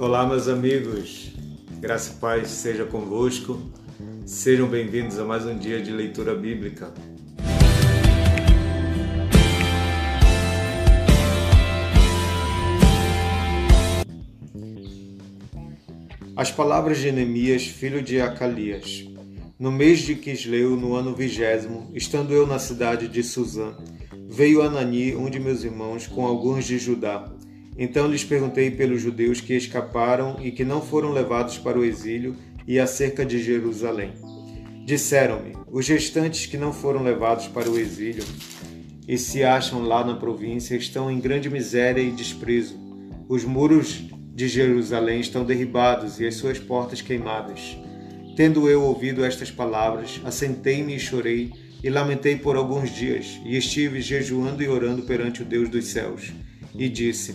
Olá, meus amigos, graça e paz seja convosco. Sejam bem-vindos a mais um dia de leitura bíblica. As palavras de Neemias, filho de Acalias. No mês de Quisleu, no ano vigésimo, estando eu na cidade de Suzã, veio Anani, um de meus irmãos, com alguns de Judá. Então lhes perguntei pelos judeus que escaparam e que não foram levados para o exílio e acerca de Jerusalém. Disseram-me: os restantes que não foram levados para o exílio e se acham lá na província estão em grande miséria e desprezo. Os muros de Jerusalém estão derribados e as suas portas queimadas. Tendo eu ouvido estas palavras, assentei-me e chorei, e lamentei por alguns dias, e estive jejuando e orando perante o Deus dos céus. E disse: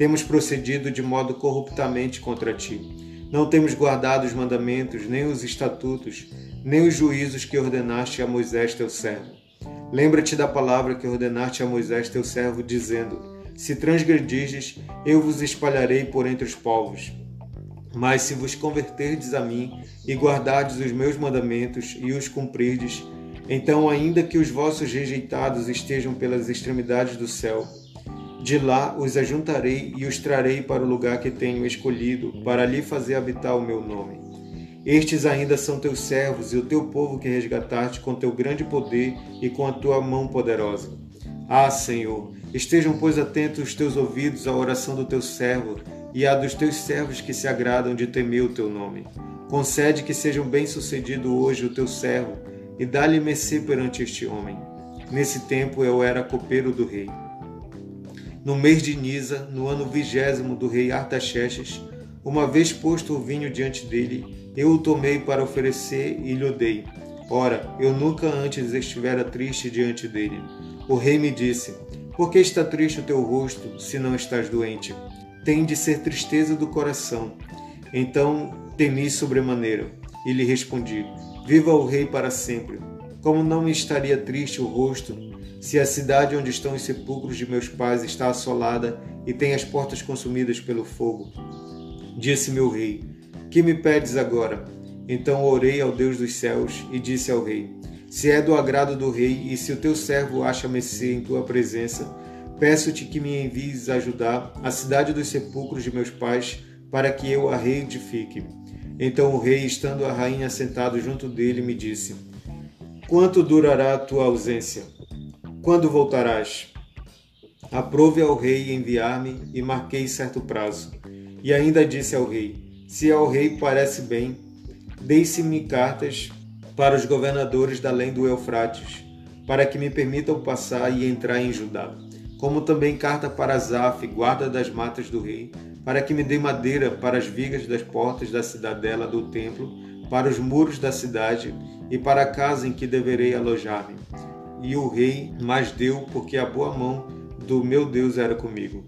temos procedido de modo corruptamente contra ti. Não temos guardado os mandamentos, nem os estatutos, nem os juízos que ordenaste a Moisés teu servo. Lembra-te da palavra que ordenaste a Moisés teu servo, dizendo: se transgredirdes, eu vos espalharei por entre os povos. Mas se vos converterdes a mim e guardardes os meus mandamentos e os cumprirdes, então, ainda que os vossos rejeitados estejam pelas extremidades do céu, de lá os ajuntarei e os trarei para o lugar que tenho escolhido, para ali fazer habitar o meu nome. Estes ainda são teus servos e o teu povo que resgataste com teu grande poder e com a tua mão poderosa. Ah, Senhor, Estejam, pois, atentos os teus ouvidos à oração do teu servo e à dos teus servos que se agradam de temer o teu nome. Concede que sejam bem-sucedido hoje o teu servo e dá-lhe mercê perante este homem. Nesse tempo eu era copeiro do rei. No mês de Nisa, no ano vigésimo do rei Artaxerxes, uma vez posto o vinho diante dele, eu o tomei para oferecer e lhe dei. Ora, eu nunca antes estivera triste diante dele. O rei me disse: por que está triste o teu rosto, se não estás doente? Tem de ser tristeza do coração. Então temi sobremaneira, e lhe respondi: Viva o rei para sempre. Como não me estaria triste o rosto, se a cidade onde estão os sepulcros de meus pais está assolada e tem as portas consumidas pelo fogo? Disse meu rei: Que me pedes agora? Então orei ao Deus dos céus e disse ao rei: se é do agrado do rei e se o teu servo acha mercê em tua presença, peço-te que me envies ajudar a cidade dos sepulcros de meus pais, para que eu a reedifique. Então o rei, estando a rainha sentado junto dele, me disse: Quanto durará a tua ausência? Quando voltarás? Aprove ao rei enviar-me e marquei certo prazo. E ainda disse ao rei: Se ao rei parece bem, deixe-me cartas para os governadores da além do Eufrates, para que me permitam passar e entrar em Judá, como também carta para Zaf, guarda das matas do rei, para que me dê madeira para as vigas das portas da cidadela do templo, para os muros da cidade e para a casa em que deverei alojar-me. E o rei mais deu, porque a boa mão do meu Deus era comigo.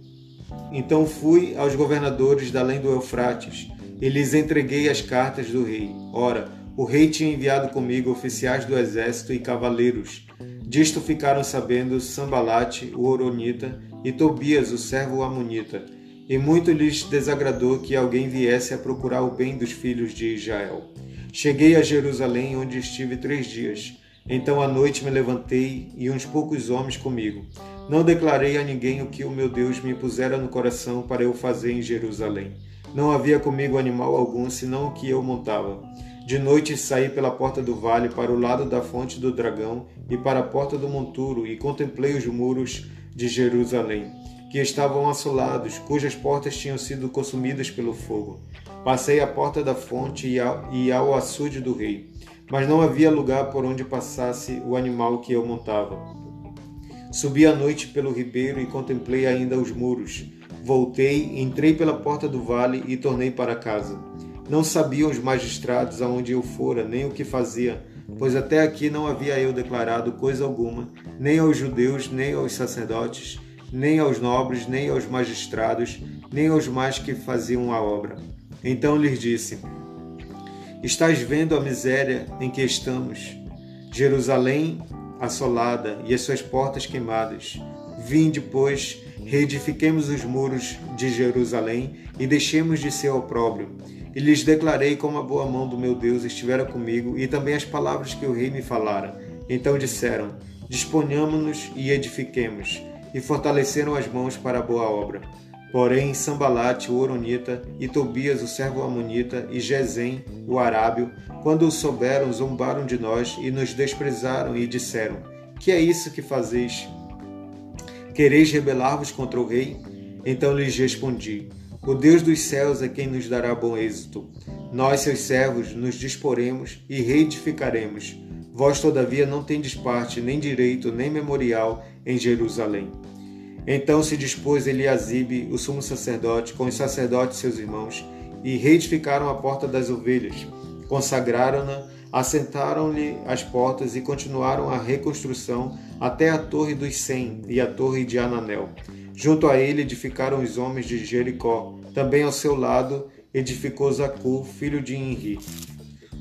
Então fui aos governadores da além do Eufrates e lhes entreguei as cartas do rei. Ora, o rei tinha enviado comigo oficiais do exército e cavaleiros. Disto ficaram sabendo Sambalate, o Oronita, e Tobias, o servo Amonita. E muito lhes desagradou que alguém viesse a procurar o bem dos filhos de Israel. Cheguei a Jerusalém, onde estive três dias. Então à noite me levantei e uns poucos homens comigo. Não declarei a ninguém o que o meu Deus me pusera no coração para eu fazer em Jerusalém. Não havia comigo animal algum, senão o que eu montava. De noite saí pela porta do vale para o lado da fonte do dragão e para a porta do monturo e contemplei os muros de Jerusalém, que estavam assolados, cujas portas tinham sido consumidas pelo fogo. Passei à porta da fonte e ao açude do rei, mas não havia lugar por onde passasse o animal que eu montava. Subi à noite pelo ribeiro e contemplei ainda os muros, Voltei, entrei pela porta do vale e tornei para casa. Não sabiam os magistrados aonde eu fora, nem o que fazia, pois até aqui não havia eu declarado coisa alguma, nem aos judeus, nem aos sacerdotes, nem aos nobres, nem aos magistrados, nem aos mais que faziam a obra. Então lhes disse: Estás vendo a miséria em que estamos? Jerusalém assolada e as suas portas queimadas. Vinde, pois, reedifiquemos os muros de Jerusalém e deixemos de ser opróbrio. E lhes declarei como a boa mão do meu Deus estivera comigo e também as palavras que o rei me falara. Então disseram: Disponhamos-nos e edifiquemos, e fortaleceram as mãos para a boa obra. Porém, Sambalate, o Oronita, e Tobias, o servo Amonita, e Gesem, o Arábio, quando o souberam, zombaram de nós e nos desprezaram e disseram: Que é isso que fazeis? Quereis rebelar-vos contra o rei? Então lhes respondi: O Deus dos céus é quem nos dará bom êxito. Nós, seus servos, nos disporemos e reedificaremos. Vós, todavia, não tendes parte, nem direito, nem memorial em Jerusalém. Então se dispôs Eliasibe, o sumo sacerdote, com os sacerdotes seus irmãos, e reedificaram a porta das ovelhas, consagraram-na, assentaram-lhe as portas e continuaram a reconstrução até a torre dos Cem e a torre de Ananel. Junto a ele edificaram os homens de Jericó. Também ao seu lado edificou Zacu, filho de Inri.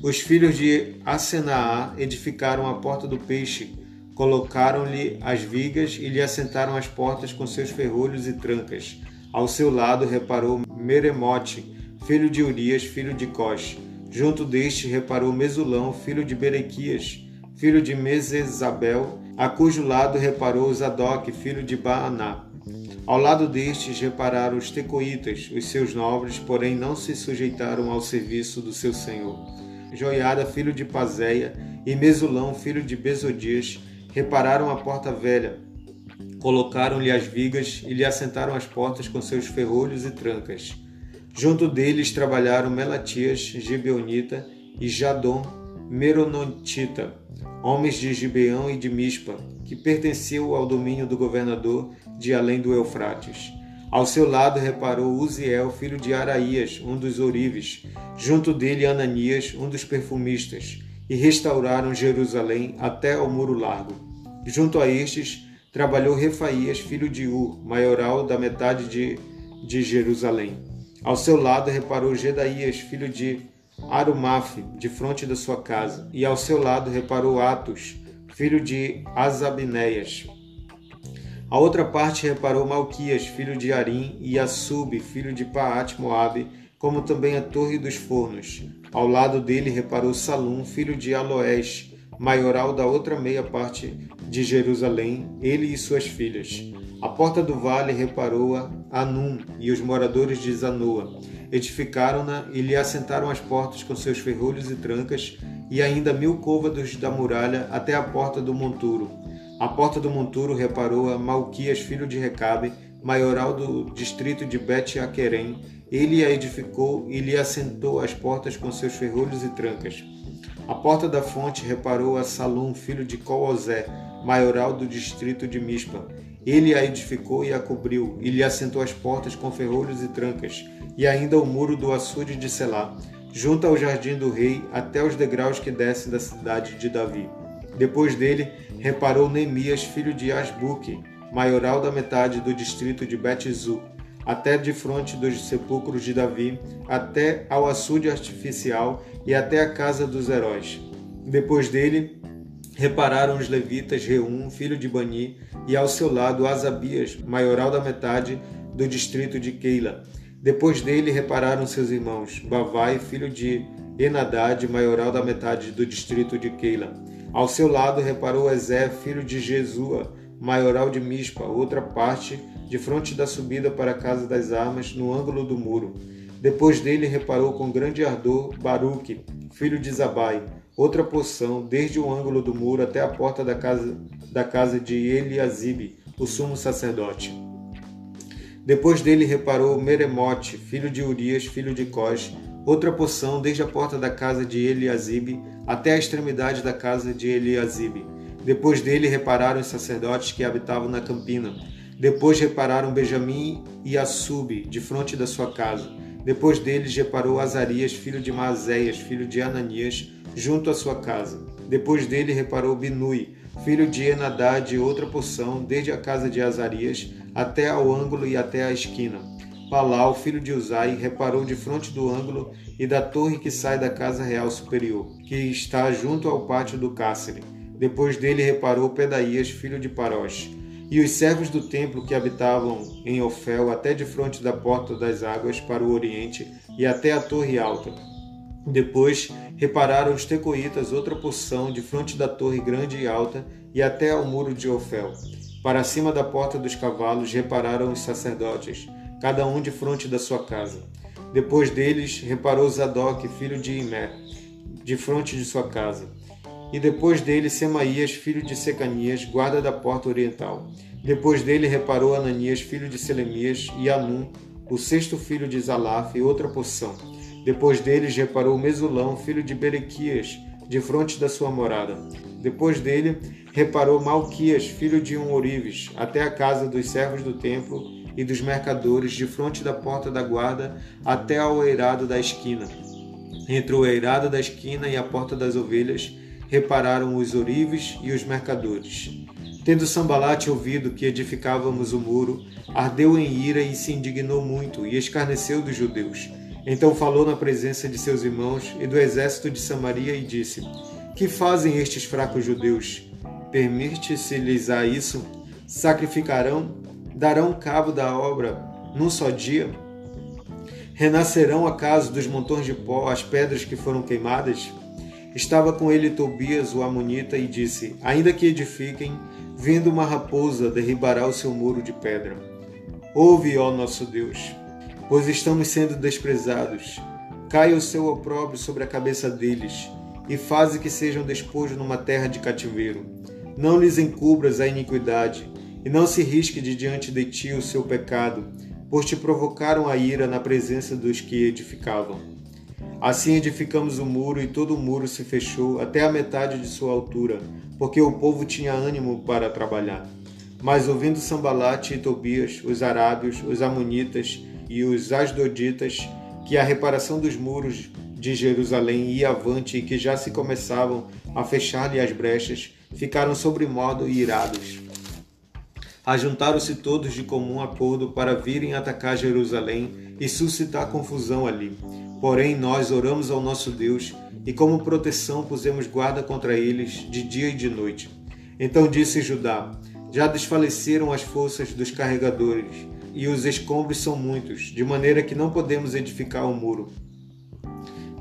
Os filhos de Asenaá edificaram a porta do peixe, Colocaram-lhe as vigas e lhe assentaram as portas com seus ferrolhos e trancas. Ao seu lado reparou Meremote, filho de Urias, filho de Cós. Junto deste reparou Mesulão, filho de Berequias, filho de Mesesabel, a cujo lado reparou Zadok, filho de Baaná. Ao lado destes repararam os tecoítas, os seus nobres, porém não se sujeitaram ao serviço do seu senhor. Joiada, filho de Pazéia, e Mesulão, filho de Besodias, repararam a porta velha, colocaram-lhe as vigas e lhe assentaram as portas com seus ferrolhos e trancas. Junto deles trabalharam Melatias, Gibeonita e Jadon, Meronotita, homens de Gibeão e de Mispa, que pertenciam ao domínio do governador de além do Eufrates. Ao seu lado reparou Uziel, filho de Araías, um dos ourives, junto dele Ananias, um dos perfumistas, e restauraram Jerusalém até ao muro largo. Junto a estes trabalhou Refaías, filho de Ur, maioral da metade de, de Jerusalém. Ao seu lado reparou Gedaías, filho de Arumaf, de frente da sua casa, e ao seu lado reparou Atos, filho de Azabinéias. A outra parte reparou Malquias, filho de Arim, e Assub, filho de Paat Moabe, como também a Torre dos Fornos. Ao lado dele reparou Salum, filho de Aloés, maioral da outra meia parte de Jerusalém, ele e suas filhas. A porta do vale reparou-a Anum e os moradores de Zanoa. Edificaram-na e lhe assentaram as portas com seus ferrolhos e trancas, e ainda mil côvados da muralha até a porta do monturo. A porta do monturo reparou-a Malquias, filho de Recabe, maioral do distrito de Bet-Aquerem, ele a edificou e lhe assentou as portas com seus ferrolhos e trancas. A porta da fonte reparou a Salum, filho de Colosé, maioral do distrito de Mispa. Ele a edificou e a cobriu, e lhe assentou as portas com ferrolhos e trancas, e ainda o muro do açude de Selá, junto ao jardim do rei, até os degraus que descem da cidade de Davi. Depois dele, reparou Neemias, filho de Asbuque, maioral da metade do distrito de Betzu, até de frente dos sepulcros de Davi, até ao açude artificial e até a casa dos heróis. Depois dele, repararam os levitas Reum, filho de Bani, e ao seu lado Asabias, maioral da metade do distrito de Keila. Depois dele repararam seus irmãos, Bavai, filho de Enadad, maioral da metade do distrito de Keila. Ao seu lado reparou Ezé, filho de Jesua, maioral de Mispa, outra parte de frente da subida para a casa das armas, no ângulo do muro. Depois dele reparou com grande ardor Baruque, filho de Zabai, outra porção, desde o ângulo do muro até a porta da casa, da casa de Eliasibe, o sumo sacerdote. Depois dele reparou Meremote, filho de Urias, filho de Cós, outra porção desde a porta da casa de Eliasibe até a extremidade da casa de Eliasibe. Depois dele repararam os sacerdotes que habitavam na campina, Depois repararam Benjamim e Assube, de frente da sua casa. Depois deles reparou Azarias, filho de Maazéias, filho de Ananias, junto à sua casa. Depois dele reparou Binui, filho de Enadad, outra porção, desde a casa de Azarias até ao ângulo e até a esquina. Palau, filho de Uzai, reparou de frente do ângulo e da torre que sai da casa real superior, que está junto ao pátio do cárcere. Depois dele reparou Pedaías, filho de Parós, e os servos do templo que habitavam em Ofel, até de frente da porta das águas para o oriente e até a torre alta. Depois repararam os tecoitas outra porção de frente da torre grande e alta e até ao muro de Ofel. Para cima da porta dos cavalos repararam os sacerdotes, cada um de frente da sua casa. Depois deles reparou Zadok, filho de Imé, de frente de sua casa. E depois dele Semaías, filho de Secanias, guarda da porta oriental. Depois dele reparou Ananias, filho de Selemias, e Anum, o sexto filho de Zalaf, e outra porção. Depois deles reparou Mesulão, filho de Berequias, de frente da sua morada. Depois dele reparou Malquias, filho de um Orives, até a casa dos servos do templo, e dos mercadores de frente da porta da guarda até ao eirado da esquina. Entre o eirado da esquina e a porta das ovelhas repararam os orives e os mercadores. Tendo Sambalate ouvido que edificávamos o muro, ardeu em ira e se indignou muito e escarneceu dos judeus. Então falou na presença de seus irmãos e do exército de Samaria e disse: Que fazem estes fracos judeus? Permite-se-lhes a isso? Sacrificarão darão cabo da obra num só dia? Renascerão acaso dos montões de pó as pedras que foram queimadas? Estava com ele Tobias, o Amonita, e disse: Ainda que edifiquem, vindo uma raposa derribará o seu muro de pedra. Ouve, ó nosso Deus, pois estamos sendo desprezados. Caia o seu opróbrio sobre a cabeça deles, e faze que sejam despojos numa terra de cativeiro. Não lhes encubras a iniquidade, e não se risque de diante de ti o seu pecado, pois te provocaram a ira na presença dos que edificavam. Assim edificamos o muro, e todo o muro se fechou até a metade de sua altura, porque o povo tinha ânimo para trabalhar. Mas ouvindo Sambalate e Tobias, os arábios, os amonitas e os asdoditas, que a reparação dos muros de Jerusalém ia avante e que já se começavam a fechar-lhe as brechas, ficaram sobremodo irados ajuntaram-se todos de comum acordo para virem atacar Jerusalém e suscitar confusão ali. Porém, nós oramos ao nosso Deus e, como proteção, pusemos guarda contra eles de dia e de noite. Então disse Judá: Já desfaleceram as forças dos carregadores, e os escombros são muitos, de maneira que não podemos edificar o muro.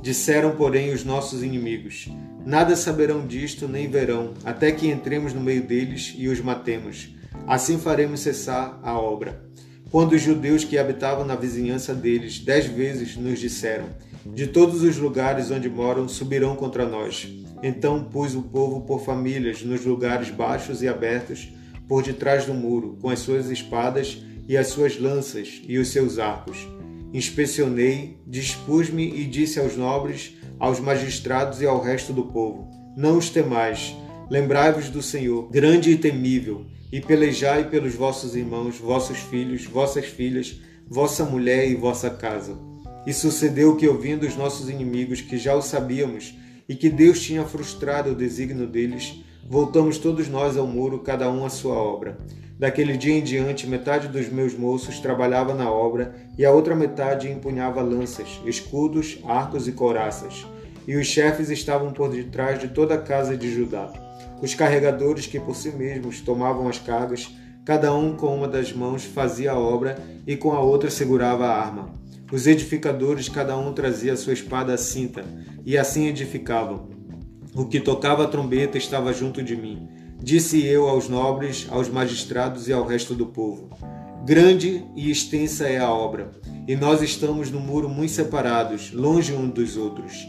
Disseram, porém, os nossos inimigos: Nada saberão disto nem verão, até que entremos no meio deles e os matemos Assim faremos cessar a obra. Quando os judeus que habitavam na vizinhança deles dez vezes nos disseram: De todos os lugares onde moram subirão contra nós. Então pus o povo por famílias nos lugares baixos e abertos, por detrás do muro, com as suas espadas e as suas lanças e os seus arcos. Inspecionei, dispus-me e disse aos nobres, aos magistrados e ao resto do povo: Não os temais, lembrai-vos do Senhor, grande e temível e pelejai pelos vossos irmãos, vossos filhos, vossas filhas, vossa mulher e vossa casa. E sucedeu que, ouvindo os nossos inimigos, que já o sabíamos, e que Deus tinha frustrado o desígnio deles, voltamos todos nós ao muro, cada um à sua obra. Daquele dia em diante, metade dos meus moços trabalhava na obra, e a outra metade empunhava lanças, escudos, arcos e couraças. E os chefes estavam por detrás de toda a casa de Judá os carregadores que por si mesmos tomavam as cargas, cada um com uma das mãos fazia a obra e com a outra segurava a arma. Os edificadores, cada um trazia sua espada à cinta, e assim edificavam. O que tocava a trombeta estava junto de mim. Disse eu aos nobres, aos magistrados e ao resto do povo: Grande e extensa é a obra, e nós estamos no muro muito separados, longe um dos outros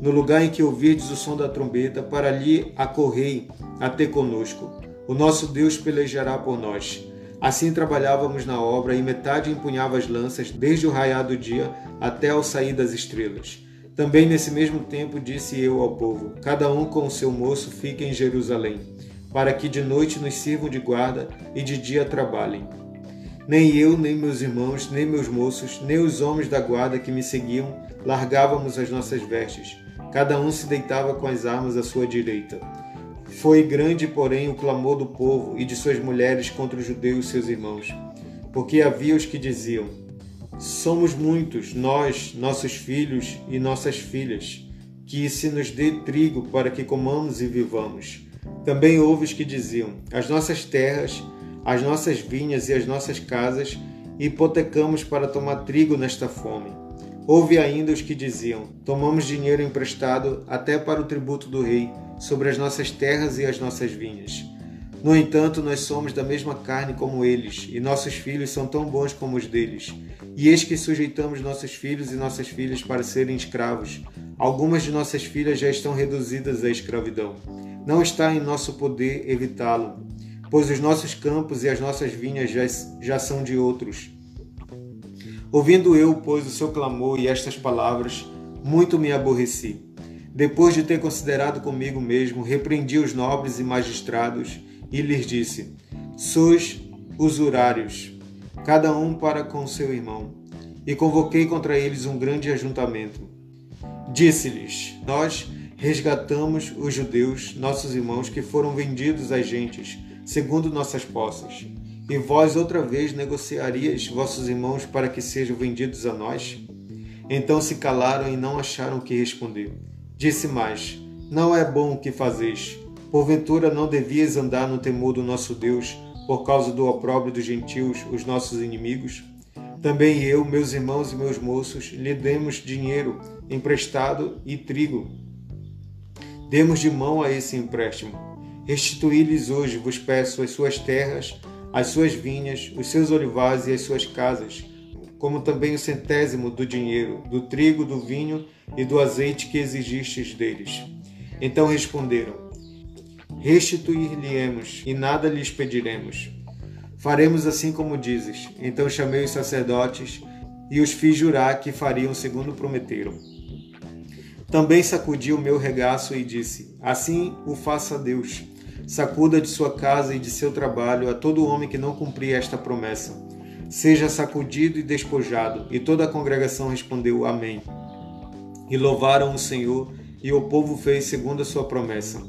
no lugar em que ouvirdes o som da trombeta, para ali acorrei até conosco. O nosso Deus pelejará por nós. Assim trabalhávamos na obra, e metade empunhava as lanças, desde o raiar do dia até ao sair das estrelas. Também nesse mesmo tempo disse eu ao povo: Cada um com o seu moço fique em Jerusalém, para que de noite nos sirvam de guarda e de dia trabalhem. Nem eu, nem meus irmãos, nem meus moços, nem os homens da guarda que me seguiam largávamos as nossas vestes. Cada um se deitava com as armas à sua direita. Foi grande, porém, o clamor do povo e de suas mulheres contra os judeus, seus irmãos, porque havia os que diziam: Somos muitos, nós, nossos filhos e nossas filhas, que se nos dê trigo para que comamos e vivamos. Também houve os que diziam: As nossas terras, as nossas vinhas e as nossas casas hipotecamos para tomar trigo nesta fome. Houve ainda os que diziam: Tomamos dinheiro emprestado até para o tributo do rei sobre as nossas terras e as nossas vinhas. No entanto, nós somos da mesma carne como eles, e nossos filhos são tão bons como os deles. E eis que sujeitamos nossos filhos e nossas filhas para serem escravos. Algumas de nossas filhas já estão reduzidas à escravidão. Não está em nosso poder evitá-lo, pois os nossos campos e as nossas vinhas já, já são de outros. Ouvindo eu, pois, o seu clamor e estas palavras, muito me aborreci. Depois de ter considerado comigo mesmo, repreendi os nobres e magistrados e lhes disse: Sois usurários, cada um para com seu irmão. E convoquei contra eles um grande ajuntamento. Disse-lhes: Nós resgatamos os judeus, nossos irmãos, que foram vendidos às gentes, segundo nossas posses. E vós outra vez negociarias vossos irmãos para que sejam vendidos a nós? Então se calaram e não acharam o que responder. Disse mais: Não é bom o que fazeis. Porventura não devias andar no temor do nosso Deus, por causa do opróbrio dos gentios, os nossos inimigos? Também eu, meus irmãos e meus moços, lhe demos dinheiro emprestado e trigo. Demos de mão a esse empréstimo. Restituí-lhes hoje, vos peço, as suas terras, as suas vinhas, os seus olivais e as suas casas, como também o centésimo do dinheiro, do trigo, do vinho e do azeite que exigistes deles. Então responderam: restituir-lhe-emos e nada lhes pediremos. Faremos assim como dizes. Então chamei os sacerdotes e os fiz jurar que fariam segundo prometeram. Também sacudi o meu regaço e disse: Assim o faça Deus. Sacuda de sua casa e de seu trabalho a todo homem que não cumprir esta promessa. Seja sacudido e despojado. E toda a congregação respondeu: Amém. E louvaram o Senhor, e o povo fez segundo a sua promessa.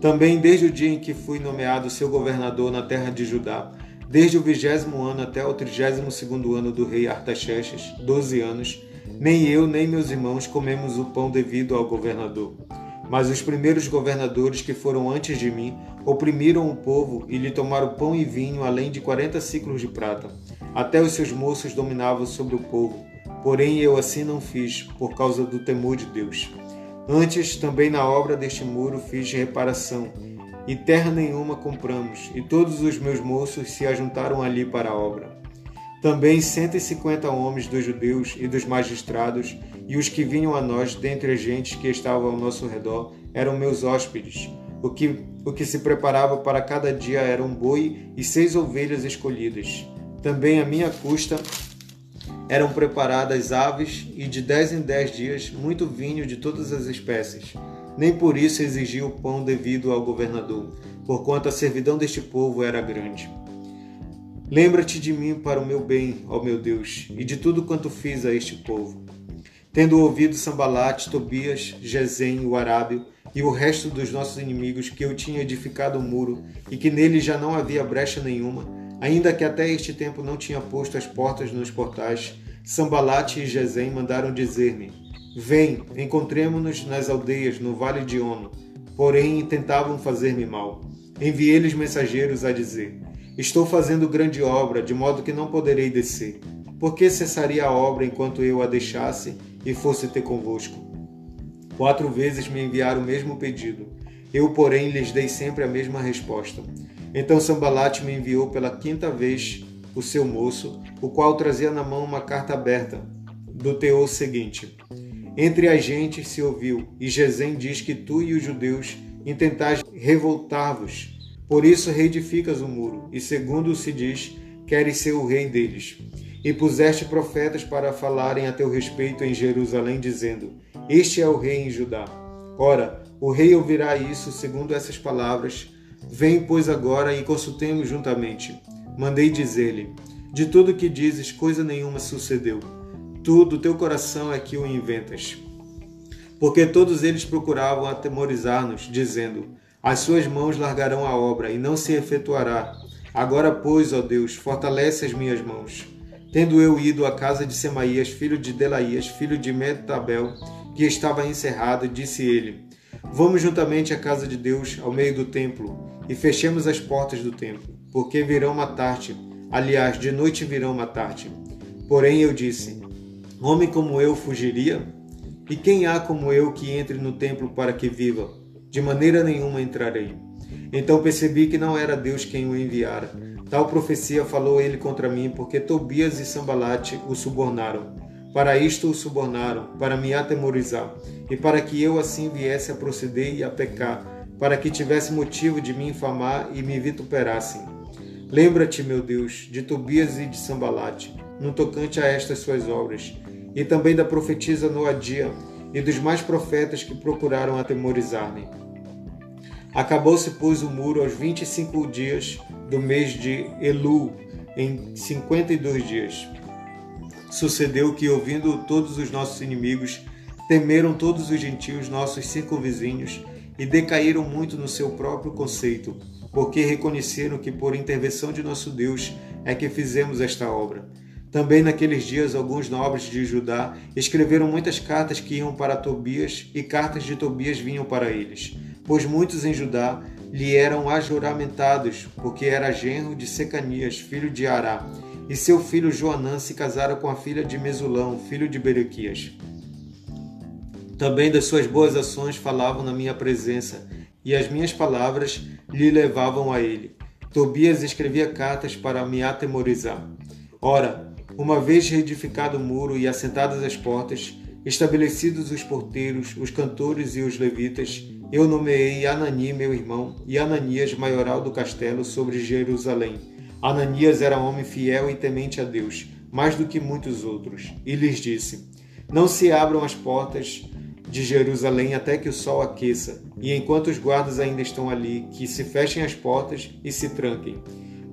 Também desde o dia em que fui nomeado seu governador na terra de Judá, desde o vigésimo ano até o trigésimo segundo ano do rei Artaxerxes, doze anos, nem eu nem meus irmãos comemos o pão devido ao governador. Mas os primeiros governadores que foram antes de mim oprimiram o povo e lhe tomaram pão e vinho, além de quarenta ciclos de prata. Até os seus moços dominavam sobre o povo. Porém eu assim não fiz, por causa do temor de Deus. Antes, também na obra deste muro fiz reparação, e terra nenhuma compramos, e todos os meus moços se ajuntaram ali para a obra. Também cento e cinquenta homens dos judeus e dos magistrados, e os que vinham a nós dentre as gentes que estavam ao nosso redor, eram meus hóspedes. O que, o que se preparava para cada dia era um boi e seis ovelhas escolhidas. Também a minha custa eram preparadas aves e de dez em dez dias muito vinho de todas as espécies. Nem por isso exigia o pão devido ao governador, porquanto a servidão deste povo era grande. Lembra-te de mim para o meu bem, ó meu Deus, e de tudo quanto fiz a este povo. Tendo ouvido Sambalate, Tobias, Gesem, o Arábio e o resto dos nossos inimigos que eu tinha edificado o um muro e que nele já não havia brecha nenhuma, Ainda que até este tempo não tinha posto as portas nos portais, Sambalate e Gesem mandaram dizer-me: Vem, encontremo-nos nas aldeias no vale de Ono. Porém, tentavam fazer-me mal. Enviei-lhes mensageiros a dizer: Estou fazendo grande obra, de modo que não poderei descer. Por que cessaria a obra enquanto eu a deixasse e fosse ter convosco? Quatro vezes me enviaram o mesmo pedido. Eu, porém, lhes dei sempre a mesma resposta. Então Sambalate me enviou pela quinta vez o seu moço, o qual trazia na mão uma carta aberta, do teor seguinte: Entre as gentes se ouviu, e Gesem diz que tu e os judeus intentais revoltar-vos. Por isso reedificas o muro, e segundo se diz, queres ser o rei deles. E puseste profetas para falarem a teu respeito em Jerusalém, dizendo: Este é o rei em Judá. Ora, o rei ouvirá isso segundo essas palavras Vem, pois, agora e consultemos juntamente. mandei dizer-lhe: De tudo o que dizes, coisa nenhuma sucedeu. Tu, do teu coração, é que o inventas. Porque todos eles procuravam atemorizar-nos, dizendo: As suas mãos largarão a obra, e não se efetuará. Agora, pois, ó Deus, fortalece as minhas mãos. Tendo eu ido à casa de Semaías, filho de Delaías, filho de Metabel, que estava encerrado, disse ele: Vamos juntamente à casa de Deus, ao meio do templo, e fechemos as portas do templo, porque virão matar-te. Aliás, de noite virão matar-te. Porém eu disse: Homem como eu fugiria? E quem há como eu que entre no templo para que viva? De maneira nenhuma entrarei. Então percebi que não era Deus quem o enviara. Tal profecia falou ele contra mim, porque Tobias e Sambalate o subornaram. Para isto o subornaram, para me atemorizar, e para que eu assim viesse a proceder e a pecar, para que tivesse motivo de me infamar e me vituperassem. Lembra-te, meu Deus, de Tobias e de Sambalate, no tocante a estas suas obras, e também da profetisa Noadia e dos mais profetas que procuraram atemorizar-me. Acabou-se, pois, o muro aos vinte e cinco dias do mês de Elu, em cinquenta e dois dias. Sucedeu que, ouvindo todos os nossos inimigos, temeram todos os gentios, nossos cinco vizinhos, e decaíram muito no seu próprio conceito, porque reconheceram que, por intervenção de nosso Deus, é que fizemos esta obra. Também naqueles dias, alguns nobres de Judá escreveram muitas cartas que iam para Tobias, e cartas de Tobias vinham para eles, pois muitos em Judá lhe eram ajuramentados, porque era genro de Secanias, filho de Ará, e seu filho Joanã se casara com a filha de Mesulão, filho de Berequias. Também das suas boas ações falavam na minha presença, e as minhas palavras lhe levavam a ele. Tobias escrevia cartas para me atemorizar. Ora, uma vez reedificado o muro e assentadas as portas, estabelecidos os porteiros, os cantores e os levitas, eu nomeei Anani, meu irmão, e Ananias, maioral do castelo, sobre Jerusalém Ananias era homem fiel e temente a Deus, mais do que muitos outros, e lhes disse: Não se abram as portas de Jerusalém até que o sol aqueça, e enquanto os guardas ainda estão ali, que se fechem as portas e se tranquem.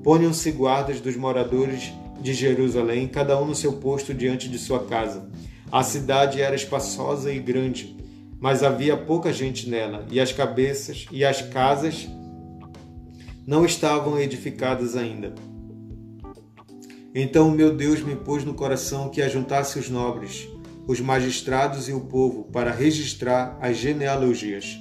Ponham-se guardas dos moradores de Jerusalém, cada um no seu posto diante de sua casa. A cidade era espaçosa e grande, mas havia pouca gente nela, e as cabeças e as casas não estavam edificadas ainda. Então meu Deus me pôs no coração que ajuntasse os nobres, os magistrados e o povo para registrar as genealogias.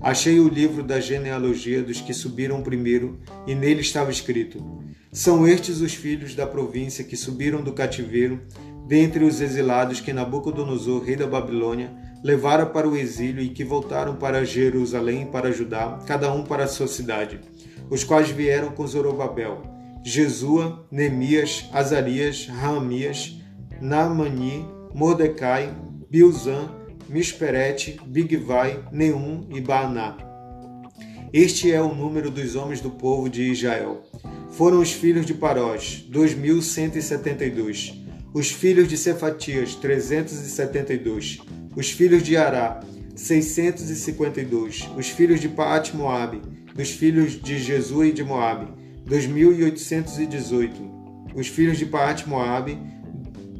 Achei o livro da genealogia dos que subiram primeiro, e nele estava escrito: São estes os filhos da província que subiram do cativeiro, dentre os exilados que Nabucodonosor, rei da Babilônia, levara para o exílio e que voltaram para Jerusalém para Judá, cada um para a sua cidade os quais vieram com Zorobabel, Jesua, Nemias, Azarias, Raamias, Naamani, Mordecai, Bilzan, Misperete, Bigvai, Neum e Baaná. Este é o número dos homens do povo de Israel. Foram os filhos de Parós, 2172. Os filhos de Cefatias, 372. Os filhos de Ará, 652. Os filhos de Paat Moabe, dos filhos de Jesu e de Moabe, 2818. Os filhos de Paat Moabe,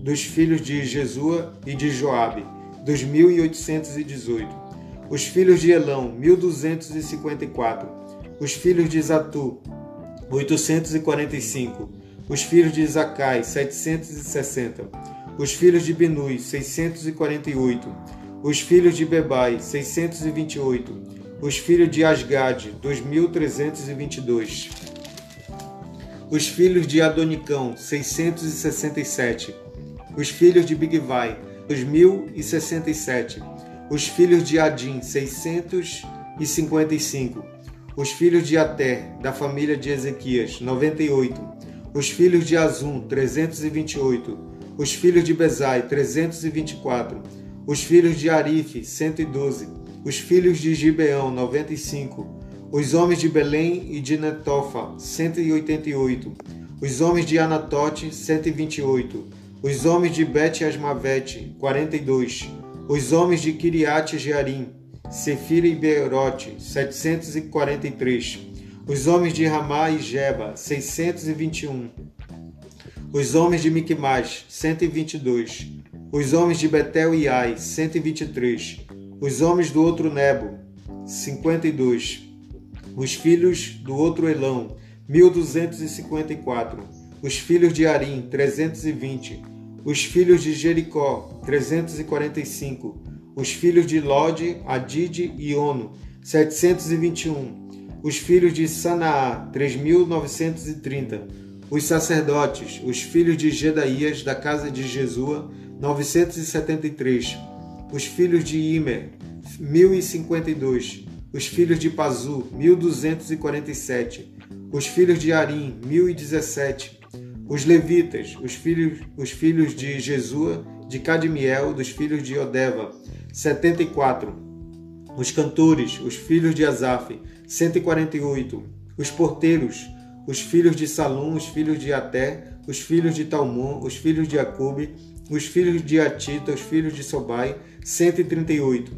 dos filhos de Jesua e de Joabe, 2818. Os filhos de Elão, 1254. Os filhos de Zatu, 845. Os filhos de Zacai, 760. Os filhos de Benui, 648. Os filhos de Bebai, 628 os filhos de Asgad, 2322. Os filhos de Adonicão, 667. Os filhos de Bigvai, 2067. Os filhos de Adim, 655. Os filhos de Ater, da família de Ezequias, 98. Os filhos de Azum, 328. Os filhos de Bezai, 324. Os filhos de Arife, 112 os filhos de Gibeão, 95, os homens de Belém e de Netofa, 188, os homens de Anatote, 128, os homens de Bet Asmavete, 42, os homens de Kiriat Jearim, Sefira e Beerote, 743, Os homens de Ramá e Jeba, 621. Os homens de Miquimás, 122. Os homens de Betel e Ai, 123. Os homens do outro Nebo, 52. Os filhos do outro Elão, 1254. Os filhos de Arim, 320. Os filhos de Jericó, 345. Os filhos de Lode, Adide e Ono, 721. Os filhos de Sanaá, 3930. Os sacerdotes, os filhos de Gedaías, da casa de Jesua, 973. Os filhos de Imer, 1052 os filhos de Pazu, 1247, os filhos de Arim, 1017, os levitas, os filhos, os filhos de Jesua, de Cadmiel, dos filhos de Odeva, 74, os cantores, os filhos de Asaf, 148, os porteiros, os filhos de Salom, os filhos de Até, os filhos de Talmon, os filhos de Acube, os filhos de Atita, os filhos de Sobai, 138,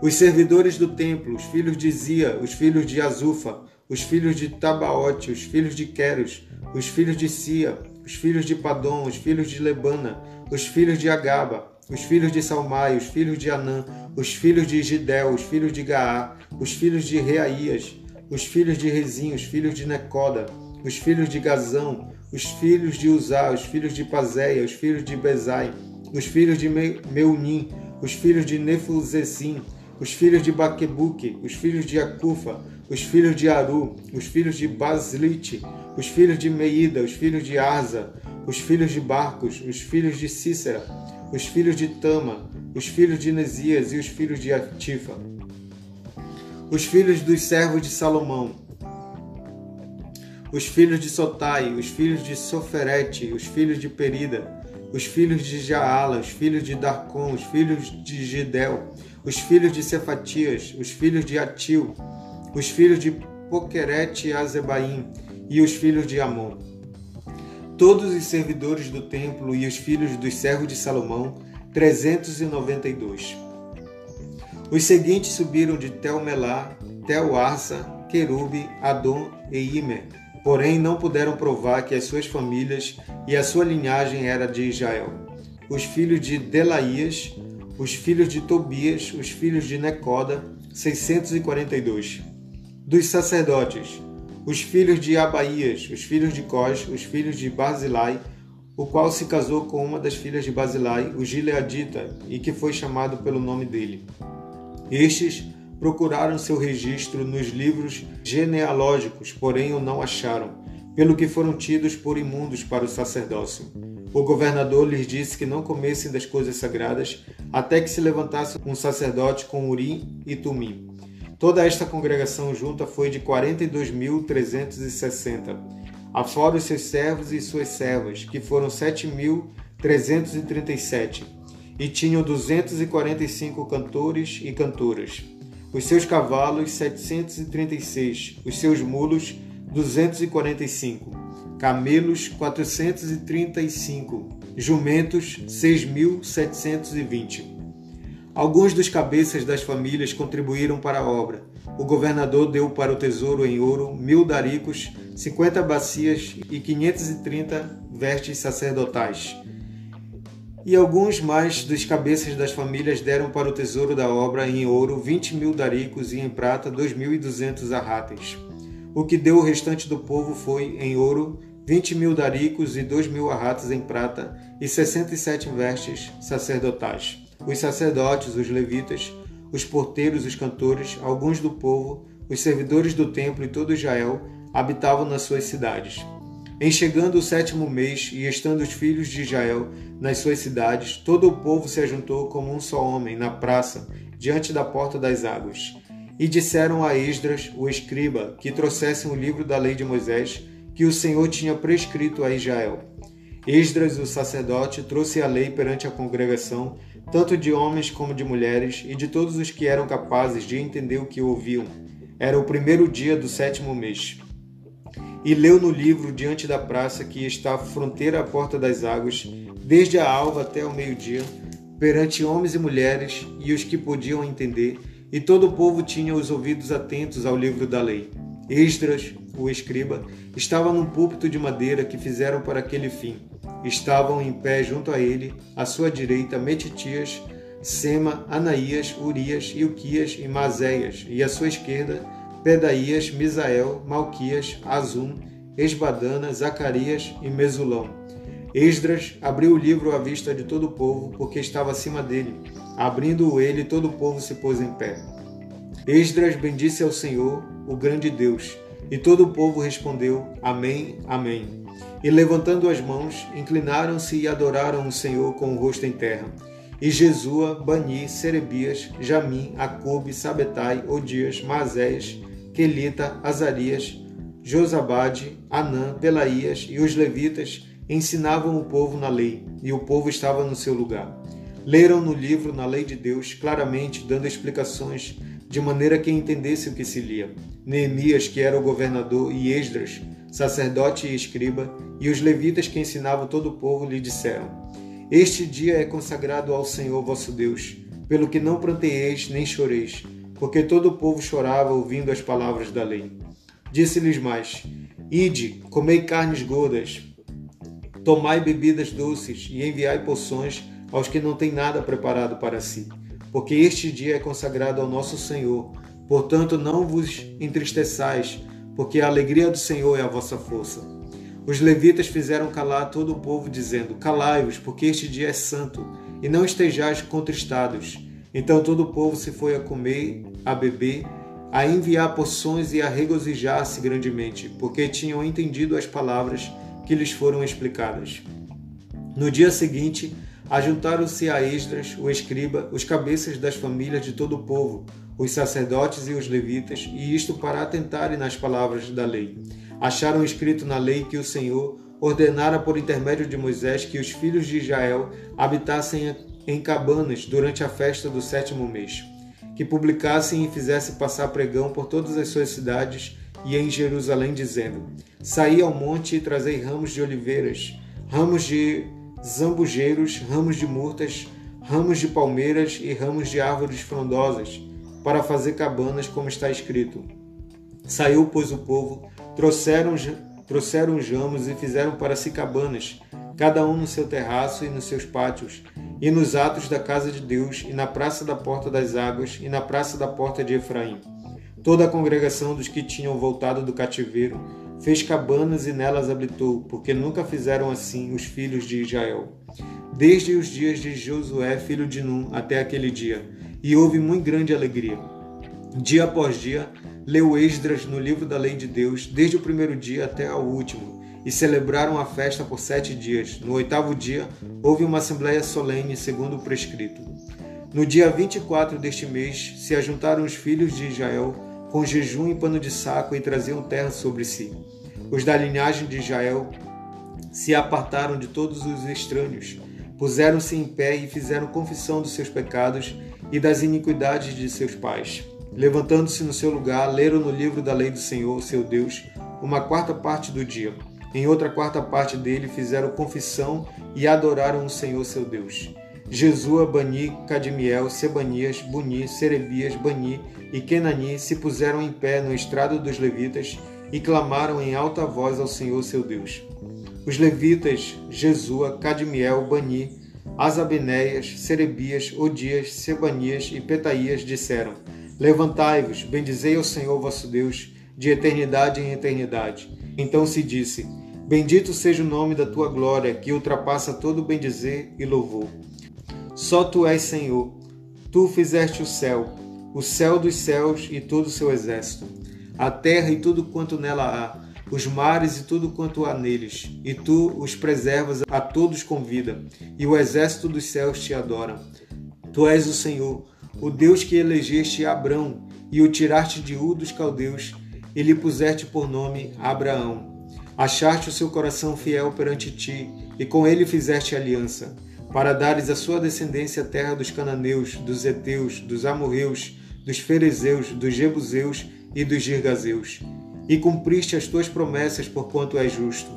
os servidores do templo, os filhos de Zia, os filhos de Azufa, os filhos de Tabaote, os filhos de Queros, os filhos de Sia, os filhos de Padom, os filhos de Lebana, os filhos de Agaba, os filhos de Salmai, os filhos de Anã, os filhos de Gidel, os filhos de Gaá, os filhos de Reaías, os filhos de Rezim, os filhos de Necoda, os filhos de Gazão, os filhos de Uzá, os filhos de Pazéia, os filhos de Bezai, os filhos de Meunim, os filhos de Nefuzessim, os filhos de Baquebuque, os filhos de Acufa, os filhos de Aru, os filhos de Baslite, os filhos de Meida, os filhos de Arza, os filhos de Barcos, os filhos de Cícera, os filhos de Tama, os filhos de Nesias e os filhos de Atifa. Os filhos dos servos de Salomão, os filhos de Sotai, os filhos de Soferete, os filhos de Perida, os filhos de Jaala, os filhos de Darcon, os filhos de Gidel, os filhos de Cefatias, os filhos de Atil, os filhos de Poquerete e Azebaim e os filhos de Amon. Todos os servidores do templo e os filhos dos servos de Salomão, 392. Os seguintes subiram de Telmelá, Tel-Arsa, Querube, Adom e Imer, porém não puderam provar que as suas famílias e a sua linhagem era de Israel. Os filhos de Delaías, os filhos de Tobias, os filhos de Necoda, 642. Dos sacerdotes, os filhos de Abaías, os filhos de Cós, os filhos de Barzilai, o qual se casou com uma das filhas de Basilai, o Gileadita, e que foi chamado pelo nome dele. Estes procuraram seu registro nos livros genealógicos, porém o não acharam, pelo que foram tidos por imundos para o sacerdócio. O governador lhes disse que não comessem das coisas sagradas até que se levantasse um sacerdote com Urim e Tumim. Toda esta congregação junta foi de 42.360, afora os seus servos e suas servas, que foram 7.337, e tinham 245 cantores e cantoras. Os seus cavalos, 736, os seus mulos, 245 camelos 435, jumentos 6.720. Alguns dos cabeças das famílias contribuíram para a obra. O governador deu para o tesouro em ouro mil daricos, 50 bacias e 530 vestes sacerdotais. E alguns mais dos cabeças das famílias deram para o tesouro da obra em ouro 20 mil daricos e em prata 2.200 arrates. O que deu o restante do povo foi, em ouro, 20 mil daricos e 2 mil arratas em prata e 67 vestes sacerdotais. Os sacerdotes, os levitas, os porteiros, os cantores, alguns do povo, os servidores do templo e todo Israel habitavam nas suas cidades. Em chegando o sétimo mês e estando os filhos de Israel nas suas cidades, todo o povo se ajuntou como um só homem na praça, diante da porta das águas. E disseram a Esdras, o escriba, que trouxessem o livro da lei de Moisés, que o Senhor tinha prescrito a Israel. Esdras, o sacerdote, trouxe a lei perante a congregação, tanto de homens como de mulheres, e de todos os que eram capazes de entender o que ouviam. Era o primeiro dia do sétimo mês. E leu no livro diante da praça que está fronteira à porta das águas, desde a alva até o meio-dia, perante homens e mulheres e os que podiam entender, e todo o povo tinha os ouvidos atentos ao livro da lei. Esdras, o escriba, estava num púlpito de madeira que fizeram para aquele fim. Estavam em pé junto a ele, à sua direita, Metitias, Sema, Anaías, Urias, Ilquias e Mazéias, e à sua esquerda, Pedaías, Misael, Malquias, Azum, Esbadana, Zacarias e Mesulão. Esdras abriu o livro à vista de todo o povo, porque estava acima dele. Abrindo-o ele, todo o povo se pôs em pé. Esdras bendisse ao Senhor, o grande Deus, e todo o povo respondeu: Amém, Amém. E levantando as mãos, inclinaram-se e adoraram o Senhor com o rosto em terra. E Jesua, Bani, Serebias, Jamim, Acobe, Sabetai, Odias, Mazéias, Quelita, Azarias, Josabade, Anã, Pelaías e os levitas ensinavam o povo na lei, e o povo estava no seu lugar. Leram no livro, na lei de Deus, claramente, dando explicações de maneira que entendesse o que se lia. Neemias, que era o governador, e Esdras, sacerdote e escriba, e os levitas que ensinavam todo o povo lhe disseram: este dia é consagrado ao Senhor vosso Deus, pelo que não planteeis nem choreis, porque todo o povo chorava ouvindo as palavras da lei. Disse-lhes mais: Ide, comei carnes gordas, tomai bebidas doces e enviai poções aos que não têm nada preparado para si, porque este dia é consagrado ao nosso Senhor. Portanto, não vos entristeçais, porque a alegria do Senhor é a vossa força. Os levitas fizeram calar todo o povo, dizendo: Calai-vos, porque este dia é santo, e não estejais contristados. Então todo o povo se foi a comer, a beber, a enviar porções e a regozijar-se grandemente, porque tinham entendido as palavras que lhes foram explicadas. No dia seguinte, ajuntaram-se a Esdras, o escriba, os cabeças das famílias de todo o povo, os sacerdotes e os levitas, e isto para atentarem nas palavras da lei acharam escrito na lei que o Senhor ordenara por intermédio de Moisés que os filhos de Israel habitassem em cabanas durante a festa do sétimo mês, que publicassem e fizessem passar pregão por todas as suas cidades e em Jerusalém, dizendo: Saí ao monte e trazei ramos de oliveiras, ramos de zambujeiros, ramos de murtas, ramos de palmeiras e ramos de árvores frondosas, para fazer cabanas, como está escrito. Saiu, pois, o povo Trouxeram, trouxeram jamos e fizeram para si cabanas, cada um no seu terraço e nos seus pátios, e nos atos da casa de Deus, e na praça da porta das águas, e na praça da porta de Efraim. Toda a congregação dos que tinham voltado do cativeiro fez cabanas e nelas habitou, porque nunca fizeram assim os filhos de Israel. Desde os dias de Josué, filho de Num, até aquele dia, e houve muito grande alegria. Dia após dia, leu Esdras no livro da lei de Deus, desde o primeiro dia até ao último, e celebraram a festa por sete dias. No oitavo dia, houve uma assembleia solene, segundo o prescrito. No dia 24 deste mês, se ajuntaram os filhos de Israel com jejum e pano de saco e traziam terra sobre si. Os da linhagem de Israel se apartaram de todos os estranhos, puseram-se em pé e fizeram confissão dos seus pecados e das iniquidades de seus pais. Levantando-se no seu lugar, leram no livro da lei do Senhor, seu Deus, uma quarta parte do dia. Em outra quarta parte dele fizeram confissão e adoraram o Senhor, seu Deus. Jesua, Bani, Cadmiel, Sebanias, Buni, Serebias, Bani e Kenani se puseram em pé no estrado dos levitas e clamaram em alta voz ao Senhor, seu Deus. Os levitas, Jesua, Cadmiel, Bani, Asabenéias, Serebias, Odias, Sebanias e Petaías disseram: Levantai-vos, bendizei ao Senhor vosso Deus, de eternidade em eternidade. Então se disse: Bendito seja o nome da tua glória, que ultrapassa todo bendizer e louvor. Só tu és Senhor. Tu fizeste o céu, o céu dos céus e todo o seu exército, a terra e tudo quanto nela há, os mares e tudo quanto há neles, e tu os preservas a todos com vida, e o exército dos céus te adora. Tu és o Senhor, o Deus que elegeste Abrão e o tiraste de Ur dos caldeus e lhe puseste por nome Abraão. Achaste o seu coração fiel perante ti e com ele fizeste aliança, para dares à sua descendência a terra dos cananeus, dos heteus, dos amorreus, dos ferezeus, dos jebuseus e dos girgazeus. E cumpriste as tuas promessas porquanto és justo.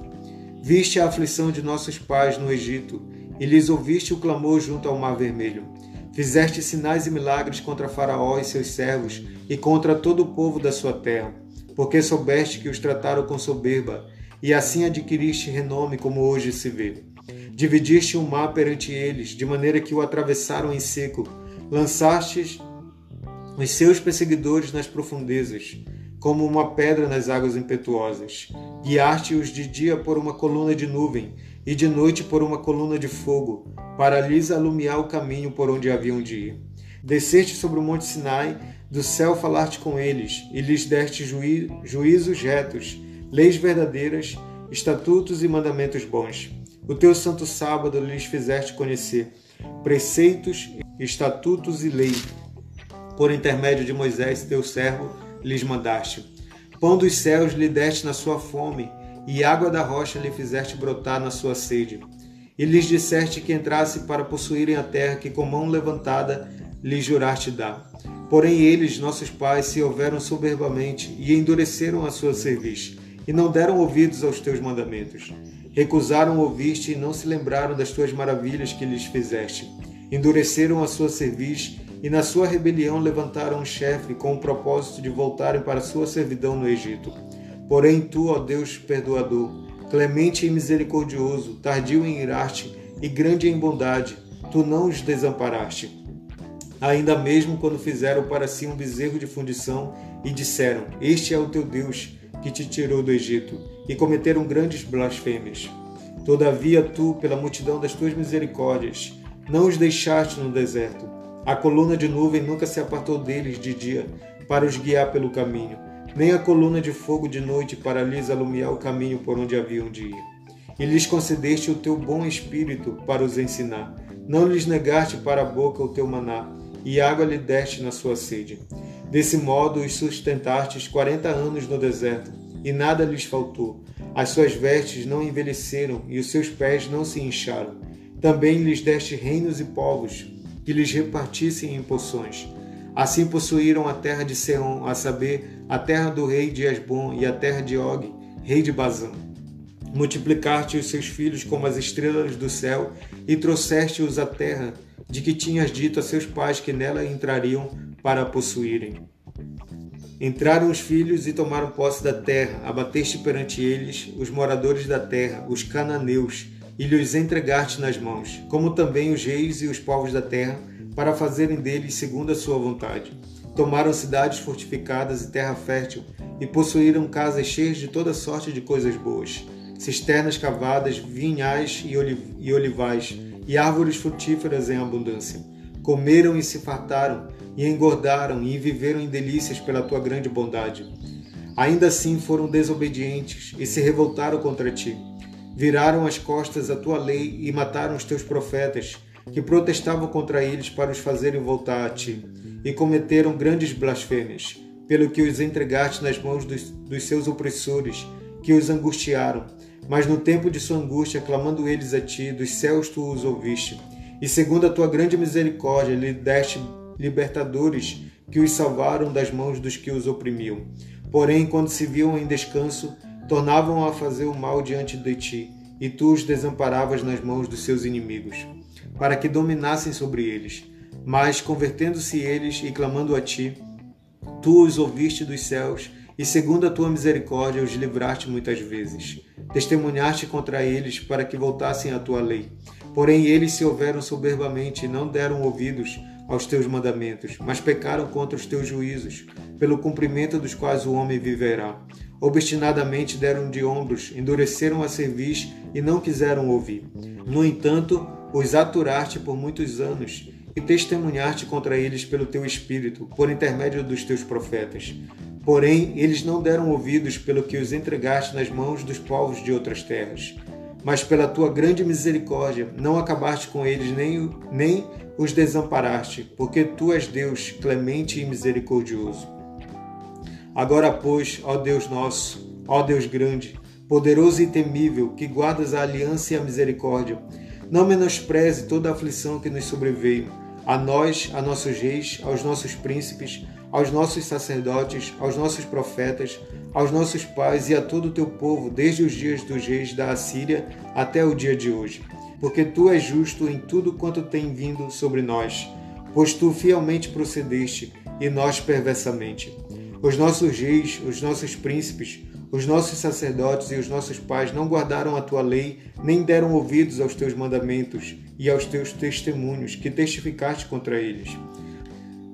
Viste a aflição de nossos pais no Egito e lhes ouviste o clamor junto ao mar vermelho. Fizeste sinais e milagres contra Faraó e seus servos e contra todo o povo da sua terra. Porque soubeste que os trataram com soberba, e assim adquiriste renome como hoje se vê. Dividiste o mar perante eles, de maneira que o atravessaram em seco, lançastes os seus perseguidores nas profundezas, como uma pedra nas águas impetuosas. Guiaste-os de dia por uma coluna de nuvem, e de noite por uma coluna de fogo, para lhes alumiar o caminho por onde haviam de ir. Desceste sobre o monte Sinai, do céu falaste com eles, e lhes deste juí juízos retos, leis verdadeiras, estatutos e mandamentos bons. O teu santo sábado lhes fizeste conhecer, preceitos, estatutos e lei. Por intermédio de Moisés, teu servo, lhes mandaste. Pão dos céus lhe deste na sua fome, e água da rocha lhe fizeste brotar na sua sede. E lhes disseste que entrasse para possuírem a terra que com mão levantada lhes juraste dar. Porém eles, nossos pais, se houveram soberbamente e endureceram a sua cerviz, e não deram ouvidos aos teus mandamentos. Recusaram ouvir-te e não se lembraram das tuas maravilhas que lhes fizeste. Endureceram a sua cerviz e na sua rebelião levantaram um chefe com o propósito de voltarem para sua servidão no Egito. Porém, tu, ó Deus perdoador, clemente e misericordioso, tardio em irar-te e grande em bondade, tu não os desamparaste. Ainda mesmo quando fizeram para si um bezerro de fundição e disseram: Este é o teu Deus que te tirou do Egito, e cometeram grandes blasfêmias. Todavia, tu, pela multidão das tuas misericórdias, não os deixaste no deserto. A coluna de nuvem nunca se apartou deles de dia para os guiar pelo caminho nem a coluna de fogo de noite para lhes alumiar o caminho por onde haviam de ir. E lhes concedeste o teu bom espírito para os ensinar. Não lhes negaste para a boca o teu maná, e água lhe deste na sua sede. Desse modo os sustentastes quarenta anos no deserto, e nada lhes faltou. As suas vestes não envelheceram, e os seus pés não se incharam. Também lhes deste reinos e povos, que lhes repartissem em poções Assim possuíram a terra de Seom, a saber, a terra do rei de Esbom e a terra de Og, rei de Bazã. Multiplicaste os seus filhos como as estrelas do céu e trouxeste-os à terra de que tinhas dito a seus pais que nela entrariam para a possuírem. Entraram os filhos e tomaram posse da terra, abateste perante eles os moradores da terra, os cananeus, e lhes entregaste nas mãos, como também os reis e os povos da terra, para fazerem deles segundo a sua vontade. Tomaram cidades fortificadas e terra fértil, e possuíram casas cheias de toda sorte de coisas boas, cisternas cavadas, vinhais e olivais, e árvores frutíferas em abundância. Comeram e se fartaram, e engordaram, e viveram em delícias pela tua grande bondade. Ainda assim foram desobedientes e se revoltaram contra ti. Viraram as costas à tua lei e mataram os teus profetas que protestavam contra eles para os fazerem voltar a ti, e cometeram grandes blasfêmias, pelo que os entregaste nas mãos dos, dos seus opressores, que os angustiaram. Mas no tempo de sua angústia, clamando eles a ti, dos céus tu os ouviste, e segundo a tua grande misericórdia, lhe deste libertadores que os salvaram das mãos dos que os oprimiam. Porém, quando se viam em descanso, tornavam a fazer o mal diante de ti, e tu os desamparavas nas mãos dos seus inimigos para que dominassem sobre eles. Mas, convertendo-se eles e clamando a ti, tu os ouviste dos céus e, segundo a tua misericórdia, os livraste muitas vezes. Testemunhaste contra eles para que voltassem à tua lei. Porém, eles se houveram soberbamente e não deram ouvidos aos teus mandamentos, mas pecaram contra os teus juízos, pelo cumprimento dos quais o homem viverá. Obstinadamente deram de ombros, endureceram a cerviz e não quiseram ouvir. No entanto, os aturaste por muitos anos e testemunhaste contra eles pelo teu espírito, por intermédio dos teus profetas. Porém, eles não deram ouvidos pelo que os entregaste nas mãos dos povos de outras terras. Mas pela tua grande misericórdia, não acabaste com eles, nem, nem os desamparaste, porque tu és Deus clemente e misericordioso. Agora, pois, ó Deus nosso, ó Deus grande, poderoso e temível, que guardas a aliança e a misericórdia, não menospreze toda a aflição que nos sobreveio, a nós, a nossos reis, aos nossos príncipes, aos nossos sacerdotes, aos nossos profetas, aos nossos pais e a todo o teu povo, desde os dias dos reis da Assíria até o dia de hoje. Porque tu és justo em tudo quanto tem vindo sobre nós, pois tu fielmente procedeste e nós perversamente. Os nossos reis, os nossos príncipes, os nossos sacerdotes e os nossos pais não guardaram a tua lei, nem deram ouvidos aos teus mandamentos e aos teus testemunhos que testificaste contra eles.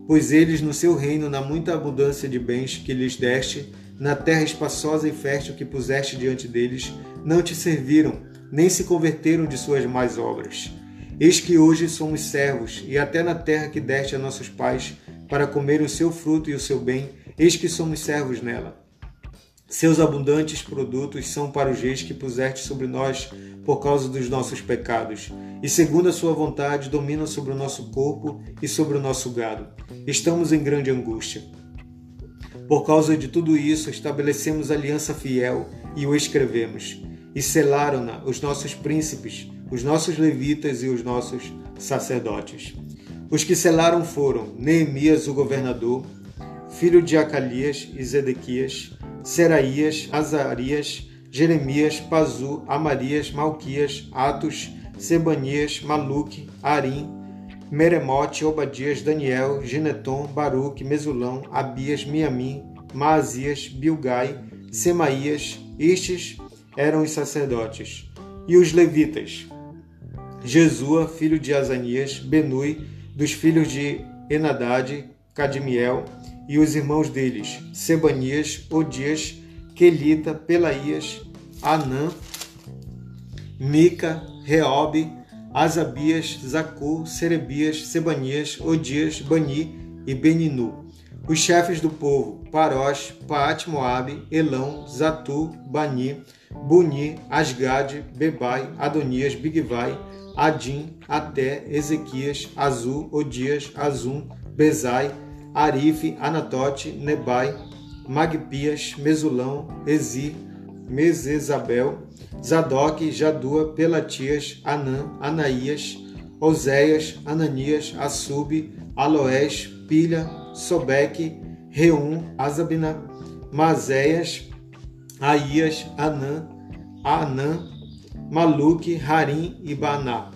Pois eles, no seu reino, na muita abundância de bens que lhes deste, na terra espaçosa e fértil que puseste diante deles, não te serviram, nem se converteram de suas más obras. Eis que hoje somos servos, e até na terra que deste a nossos pais, para comer o seu fruto e o seu bem, eis que somos servos nela. Seus abundantes produtos são para os reis que puseste sobre nós por causa dos nossos pecados, e segundo a sua vontade dominam sobre o nosso corpo e sobre o nosso gado. Estamos em grande angústia. Por causa de tudo isso, estabelecemos aliança fiel e o escrevemos, e selaram-na os nossos príncipes, os nossos levitas e os nossos sacerdotes. Os que selaram foram Neemias, o governador, filho de Acalias e Zedequias, Seraías, Azarias, Jeremias, Pazu, Amarias, Malquias, Atos, Sebanias, Maluque, Arim, Meremote, Obadias, Daniel, Gineton, Baruque, Mesulão, Abias, Miamim, Maazias, Bilgai, Semaías, estes eram os sacerdotes. E os levitas? Jesua, filho de Azanias, Benui, dos filhos de Enadade, Cadmiel, e os irmãos deles, Sebanias, Odias, Quelita, Pelaías, Anã, Mica, Reobe, Asabias, Zacur, Serebias, Sebanias, Odias, Bani e Beninu. Os chefes do povo, Parós, Paat Moabe, Elão, Zatu, Bani, Buni, Asgade, Bebai, Adonias, Bigvai, Adim, Até, Ezequias, Azu, Odias, Azum, Bezai, Arife, Anatote, Nebai, Magpias, Mesulão, Ezi, Mesesabel, Zadok, Jadua, Pelatias, Anã, Anaías, Oséias, Ananias, Assub, Aloés, Pilha, Sobeque, Reum, Azabina, Mazéias, Aías, Anã, Anã, Maluque, Harim e Baná.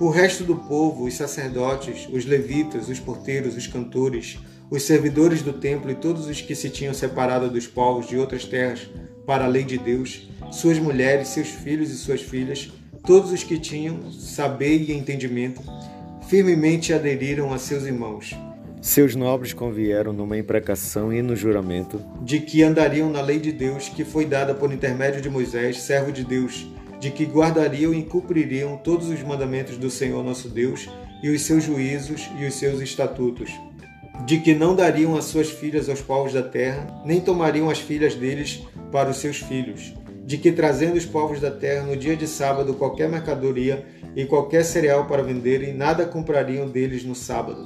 O resto do povo, os sacerdotes, os levitas, os porteiros, os cantores, os servidores do templo e todos os que se tinham separado dos povos de outras terras para a lei de Deus, suas mulheres, seus filhos e suas filhas, todos os que tinham saber e entendimento, firmemente aderiram a seus irmãos. Seus nobres convieram numa imprecação e no juramento de que andariam na lei de Deus que foi dada por intermédio de Moisés, servo de Deus, de que guardariam e cumpririam todos os mandamentos do Senhor nosso Deus e os seus juízos e os seus estatutos de que não dariam as suas filhas aos povos da terra, nem tomariam as filhas deles para os seus filhos, de que trazendo os povos da terra no dia de sábado qualquer mercadoria e qualquer cereal para venderem, nada comprariam deles no sábado,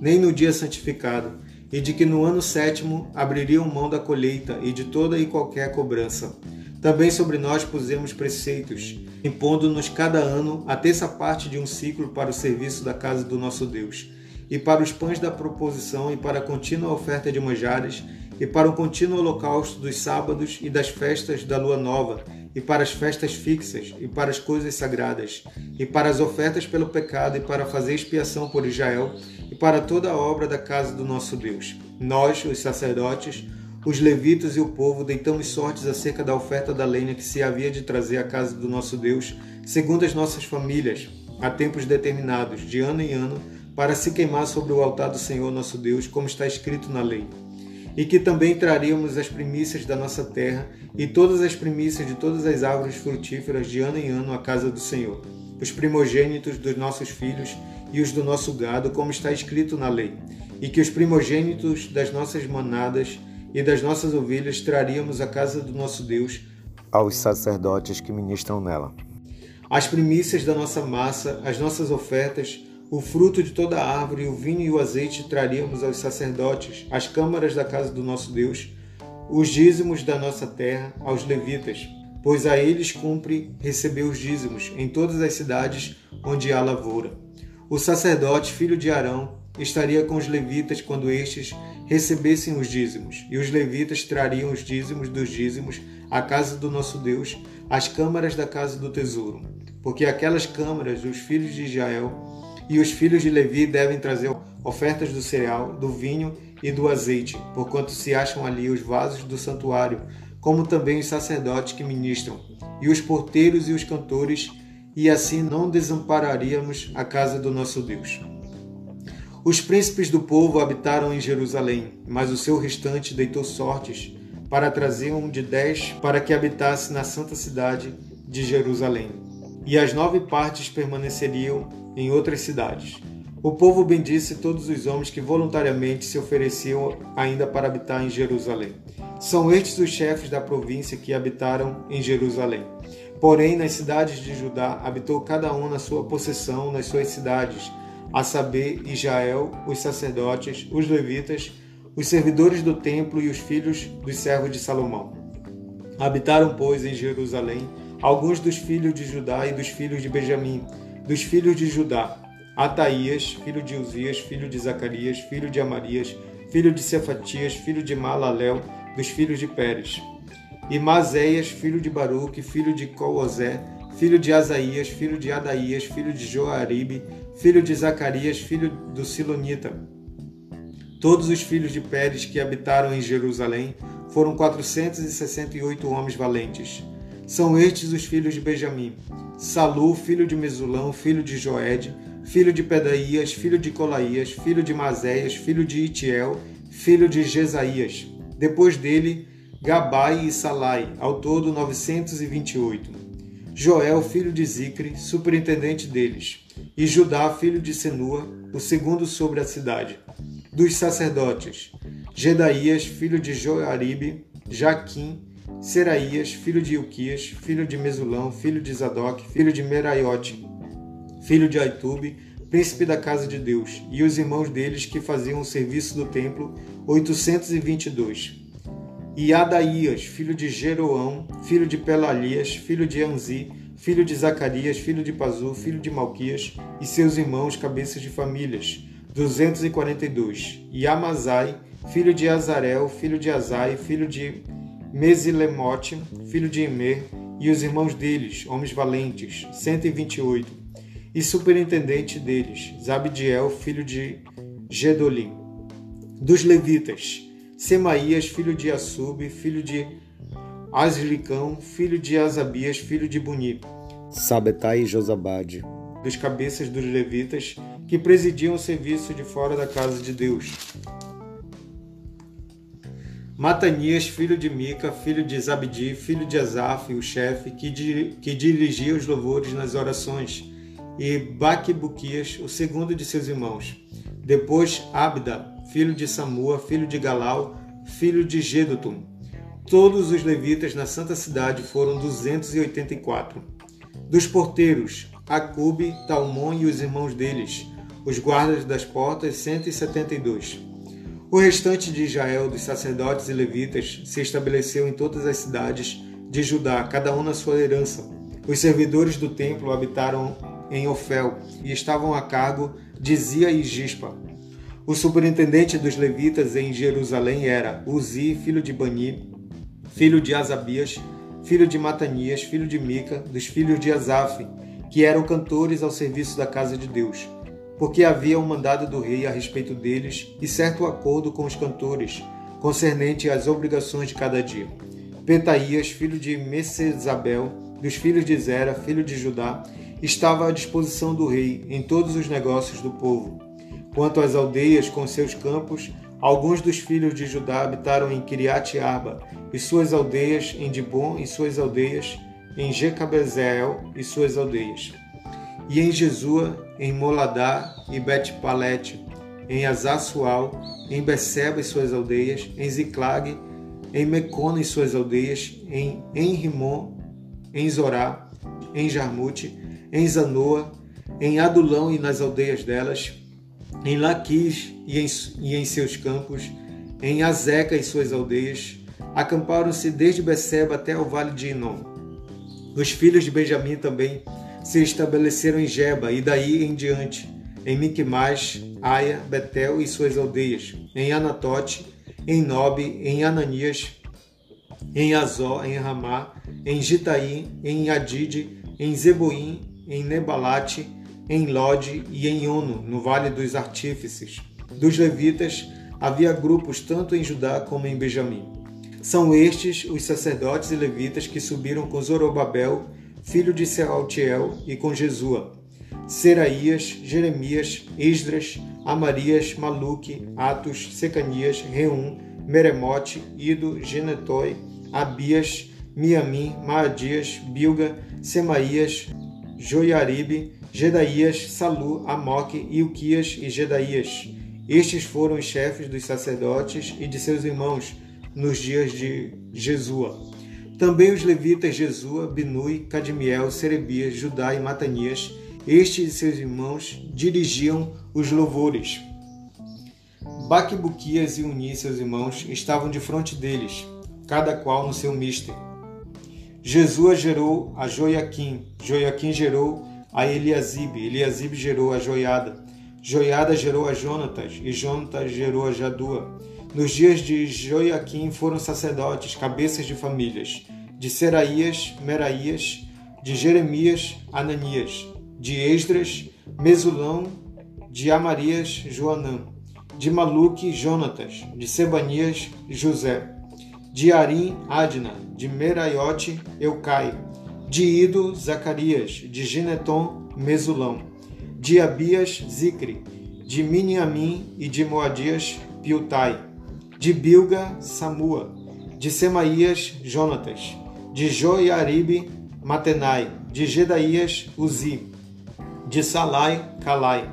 nem no dia santificado, e de que no ano sétimo abririam mão da colheita e de toda e qualquer cobrança. Também sobre nós pusemos preceitos, impondo-nos cada ano a terça parte de um ciclo para o serviço da casa do nosso Deus e para os pães da proposição, e para a contínua oferta de manjares, e para o contínuo holocausto dos sábados e das festas da lua nova, e para as festas fixas, e para as coisas sagradas, e para as ofertas pelo pecado, e para fazer expiação por Israel, e para toda a obra da casa do nosso Deus. Nós, os sacerdotes, os levitas e o povo deitamos sortes acerca da oferta da lenha que se havia de trazer à casa do nosso Deus, segundo as nossas famílias, a tempos determinados, de ano em ano, para se queimar sobre o altar do Senhor nosso Deus, como está escrito na lei. E que também traríamos as primícias da nossa terra e todas as primícias de todas as árvores frutíferas de ano em ano à casa do Senhor, os primogênitos dos nossos filhos e os do nosso gado, como está escrito na lei. E que os primogênitos das nossas manadas e das nossas ovelhas traríamos à casa do nosso Deus aos sacerdotes que ministram nela. As primícias da nossa massa, as nossas ofertas, o fruto de toda a árvore, o vinho e o azeite traríamos aos sacerdotes, às câmaras da casa do nosso Deus, os dízimos da nossa terra aos levitas, pois a eles cumpre receber os dízimos em todas as cidades onde há lavoura. O sacerdote, filho de Arão, estaria com os levitas quando estes recebessem os dízimos, e os levitas trariam os dízimos dos dízimos à casa do nosso Deus, às câmaras da casa do tesouro, porque aquelas câmaras dos filhos de Israel e os filhos de Levi devem trazer ofertas do cereal, do vinho e do azeite, porquanto se acham ali os vasos do santuário, como também os sacerdotes que ministram, e os porteiros e os cantores, e assim não desampararíamos a casa do nosso Deus. Os príncipes do povo habitaram em Jerusalém, mas o seu restante deitou sortes para trazer um de dez para que habitasse na santa cidade de Jerusalém. E as nove partes permaneceriam em outras cidades. O povo bendisse todos os homens que voluntariamente se ofereciam ainda para habitar em Jerusalém. São estes os chefes da província que habitaram em Jerusalém. Porém, nas cidades de Judá habitou cada um na sua possessão, nas suas cidades, a saber, Israel, os sacerdotes, os levitas, os servidores do templo e os filhos dos servos de Salomão. Habitaram, pois, em Jerusalém alguns dos filhos de Judá e dos filhos de Benjamim, dos filhos de Judá, Ataías, filho de Uzias, filho de Zacarias, filho de Amarias, filho de Cefatias, filho de Malalel, dos filhos de Pérez. E Mazéias, filho de Baruque, filho de Colosé, filho de Asaías, filho de Adaías, filho de Joaribe, filho de Zacarias, filho do Silonita. Todos os filhos de Pérez que habitaram em Jerusalém foram quatrocentos e sessenta e oito homens valentes. São estes os filhos de Benjamim: Salu, filho de Mesulão, filho de Joed, filho de Pedaías, filho de Colaías, filho de Mazéias, filho de Itiel, filho de Jesaías. Depois dele, Gabai e Salai, ao todo 928. Joel, filho de Zicre, superintendente deles, e Judá, filho de Senua, o segundo sobre a cidade. Dos sacerdotes, Gedaías, filho de Joaribe, Jaquim, Seraías, filho de Ilquias, filho de Mesulão, filho de Zadok, filho de Meraiote, filho de Aitube, príncipe da casa de Deus, e os irmãos deles que faziam o serviço do templo, 822. E Adaías, filho de Jeroão, filho de Pelalias, filho de Anzi, filho de Zacarias, filho de Pazu, filho de Malquias, e seus irmãos, cabeças de famílias, 242. E Amazai, filho de Azarel, filho de Azai, filho de Mesilemote, filho de Emer, e os irmãos deles, homens valentes, 128, e superintendente deles, Zabdiel, filho de Gedolim. Dos levitas, Semaías, filho de Assub, filho de Aslicão, filho de Asabias, filho de Buni. Sabetai e Josabade. Dos cabeças dos levitas, que presidiam o serviço de fora da casa de Deus. Matanias, filho de Mica, filho de Zabdi, filho de Asaf, o chefe, que, di que dirigia os louvores nas orações, e Baquibuquias, o segundo de seus irmãos. Depois Abda, filho de Samua, filho de Galau, filho de Gedutum. Todos os levitas na santa cidade foram 284. Dos porteiros, Acube, Talmon e os irmãos deles, os guardas das portas, 172. O restante de Israel, dos sacerdotes e levitas, se estabeleceu em todas as cidades de Judá, cada um na sua herança. Os servidores do templo habitaram em Ofel e estavam a cargo de Zia e Gispa. O superintendente dos levitas em Jerusalém era Uzi, filho de Bani, filho de Asabias, filho de Matanias, filho de Mica, dos filhos de Asaf, que eram cantores ao serviço da casa de Deus porque havia um mandado do rei a respeito deles e certo acordo com os cantores, concernente às obrigações de cada dia. Petaías, filho de Messesabel, dos filhos de Zera, filho de Judá, estava à disposição do rei em todos os negócios do povo. Quanto às aldeias com seus campos, alguns dos filhos de Judá habitaram em Kiriat Arba e suas aldeias, em Dibon e suas aldeias, em Jecabezeel e suas aldeias e em Jesua, em Moladá e Bet-Palete, em Azassual, em Beceba e suas aldeias, em Ziclag, em Mecona e suas aldeias, em Enrimon, em Zorá, em Jarmute, em Zanoa, em Adulão e nas aldeias delas, em Laquis e em, e em seus campos, em Azeca e suas aldeias, acamparam-se desde Beceba até o vale de Inom. Os filhos de Benjamim também se estabeleceram em Geba e daí em diante, em Miquimais, Aia, Betel e suas aldeias, em Anatote, em Nobe, em Ananias, em Azó, em Ramá, em Gitaí, em Adide, em Zeboim, em Nebalate, em Lode e em Ono, no Vale dos Artífices. Dos levitas, havia grupos tanto em Judá como em Benjamim. São estes os sacerdotes e levitas que subiram com Zorobabel, filho de Sealtiel, e com Jesua, Seraías, Jeremias, Esdras, Amarias, Maluque, Atos, Secanias, Reum, Meremote, Ido, Genetói, Abias, Miamim, Maadias, Bilga, Semaías, Joiaribe, Gedaías, Salu, Amoque, Ilquias e Gedaías. Estes foram os chefes dos sacerdotes e de seus irmãos nos dias de Jesua. Também os levitas Jesua, Binui, Cadmiel, Serebias, Judá e Matanias, estes e seus irmãos dirigiam os louvores. Baquibuquias e Uni, seus irmãos, estavam de frente deles, cada qual no seu mister. Jesua gerou a Joiaquim, Joiaquim gerou a Eliasibe, Eliasibe gerou a Joiada, Joiada gerou a Jonatas, e Jonatas gerou a Jadua. Nos dias de Joiaquim foram sacerdotes, cabeças de famílias, de Seraías, Meraías, de Jeremias, Ananias, de Esdras, Mesulão, de Amarias, Joanã, de Maluque, Jonatas, de Sebanias, José, de Arim, Adna, de Meraiote, Eucai, de Ido, Zacarias, de Gineton, Mesulão, de Abias, Zicre, de Miniamim e de Moadias, Piutai, de Bilga, Samua, de Semaías, Jonatas, de Joiaribe, Matenai, de Gedaías, Uzi, de Salai, Calai,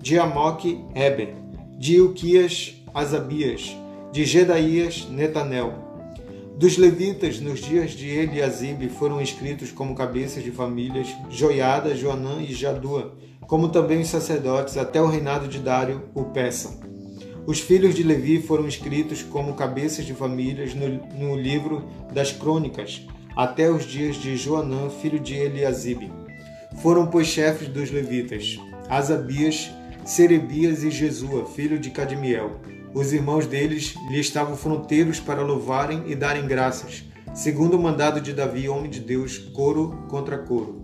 de Amoque, Eber, de Ilquias, Asabias, de Gedaías, Netanel. Dos levitas, nos dias de Eliasibe, foram inscritos como cabeças de famílias Joiada, Joanã e Jadua, como também os sacerdotes até o reinado de Dário, o Peça. Os filhos de Levi foram inscritos como cabeças de famílias no, no livro das crônicas, até os dias de Joanã, filho de Eliasibe. Foram, pois, chefes dos levitas, Asabias, Serebias e Jesua, filho de Cadmiel. Os irmãos deles lhe estavam fronteiros para louvarem e darem graças, segundo o mandado de Davi, homem de Deus, coro contra coro.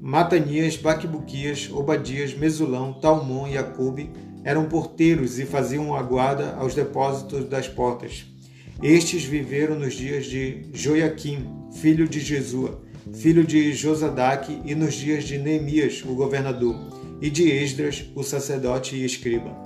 Matanias, Baquibuquias, Obadias, Mesulão, Talmon e Acube eram porteiros e faziam a guarda aos depósitos das portas. Estes viveram nos dias de Joiaquim, filho de Jesua, filho de Josadaque, e nos dias de Neemias, o governador, e de Esdras, o sacerdote e escriba.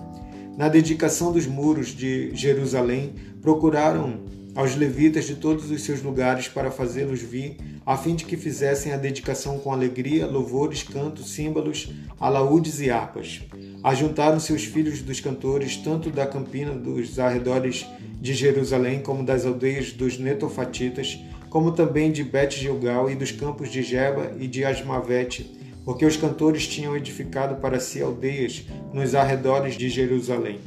Na dedicação dos muros de Jerusalém, procuraram aos levitas de todos os seus lugares para fazê-los vir, a fim de que fizessem a dedicação com alegria, louvores, cantos, símbolos, alaúdes e harpas. Ajuntaram-se os filhos dos cantores, tanto da campina dos arredores de Jerusalém, como das aldeias dos netofatitas, como também de Bet-Gilgal e dos campos de Jeba e de Asmavete, porque os cantores tinham edificado para si aldeias nos arredores de Jerusalém.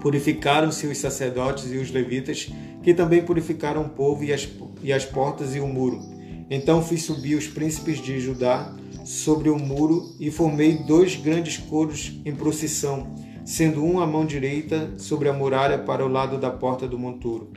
Purificaram-se os sacerdotes e os levitas, que também purificaram o povo e as, e as portas e o muro. Então fiz subir os príncipes de Judá sobre o muro e formei dois grandes coros em procissão, sendo um à mão direita sobre a muralha para o lado da porta do monturo.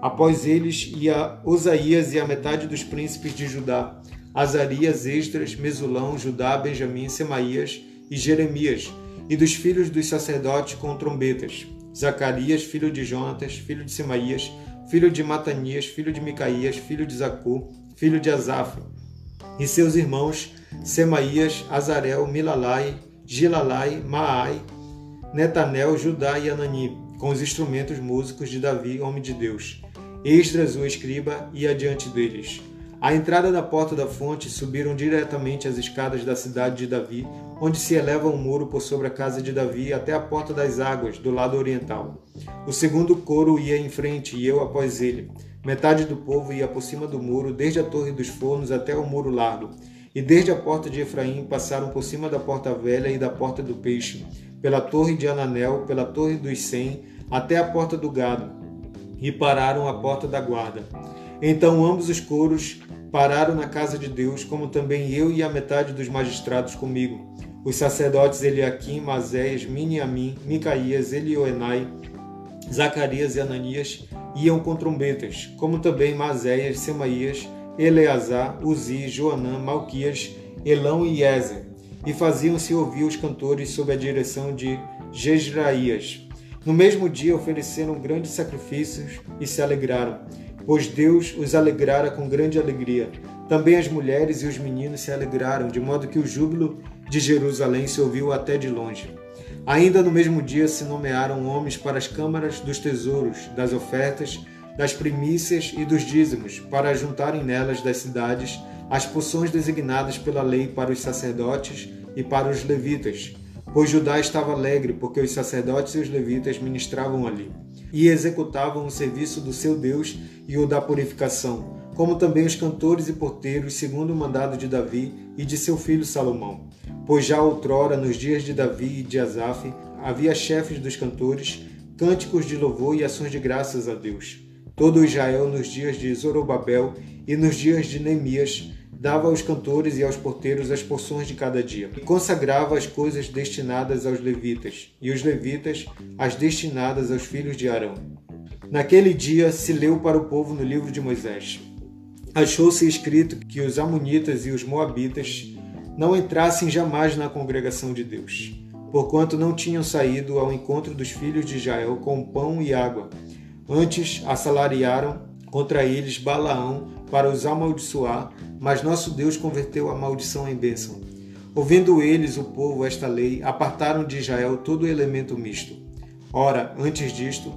Após eles ia Osaías e a metade dos príncipes de Judá, Azarias, Esdras, Mesulão, Judá, Benjamim, Semaías e Jeremias, e dos filhos dos sacerdotes com trombetas, Zacarias, filho de Jonatas, filho de Semaías, filho de Matanias, filho de Micaías, filho de Zacur, filho de Asaf, e seus irmãos Semaías, Azarel, Milalai, Gilalai, Maai, Netanel, Judá e Anani, com os instrumentos músicos de Davi, homem de Deus. Esdras, o escriba, ia diante deles. À entrada da porta da fonte subiram diretamente as escadas da cidade de Davi, onde se eleva um muro por sobre a casa de Davi até a porta das águas, do lado oriental. O segundo coro ia em frente e eu após ele. Metade do povo ia por cima do muro, desde a torre dos fornos até o muro largo. E desde a porta de Efraim passaram por cima da porta velha e da porta do peixe, pela torre de Ananel, pela torre dos cem, até a porta do gado, e pararam à porta da guarda. Então ambos os coros pararam na casa de Deus, como também eu e a metade dos magistrados comigo. Os sacerdotes Eliaquim, Mazéias, Miniamim, Micaías, Elioenai, Zacarias e Ananias iam com trombetas, como também Mazéias, Semaías, Eleazar, Uzi, Joanã, Malquias, Elão e Ezer, e faziam-se ouvir os cantores sob a direção de Jezraías. No mesmo dia ofereceram grandes sacrifícios e se alegraram, pois Deus os alegrara com grande alegria. Também as mulheres e os meninos se alegraram, de modo que o júbilo de Jerusalém se ouviu até de longe. Ainda no mesmo dia se nomearam homens para as câmaras dos tesouros, das ofertas, das primícias e dos dízimos, para juntarem nelas das cidades as porções designadas pela lei para os sacerdotes e para os levitas pois Judá estava alegre porque os sacerdotes e os levitas ministravam ali e executavam o serviço do seu Deus e o da purificação, como também os cantores e porteiros, segundo o mandado de Davi e de seu filho Salomão. Pois já outrora, nos dias de Davi e de Asaf, havia chefes dos cantores, cânticos de louvor e ações de graças a Deus. Todo Israel, nos dias de Zorobabel e nos dias de Neemias, dava aos cantores e aos porteiros as porções de cada dia, e consagrava as coisas destinadas aos levitas, e os levitas as destinadas aos filhos de Arão. Naquele dia se leu para o povo no livro de Moisés. Achou-se escrito que os Amonitas e os Moabitas não entrassem jamais na congregação de Deus, porquanto não tinham saído ao encontro dos filhos de Israel com pão e água. Antes assalariaram contra eles Balaão para os amaldiçoar, mas nosso Deus converteu a maldição em bênção. Ouvindo eles, o povo, esta lei, apartaram de Israel todo o elemento misto. Ora, antes disto,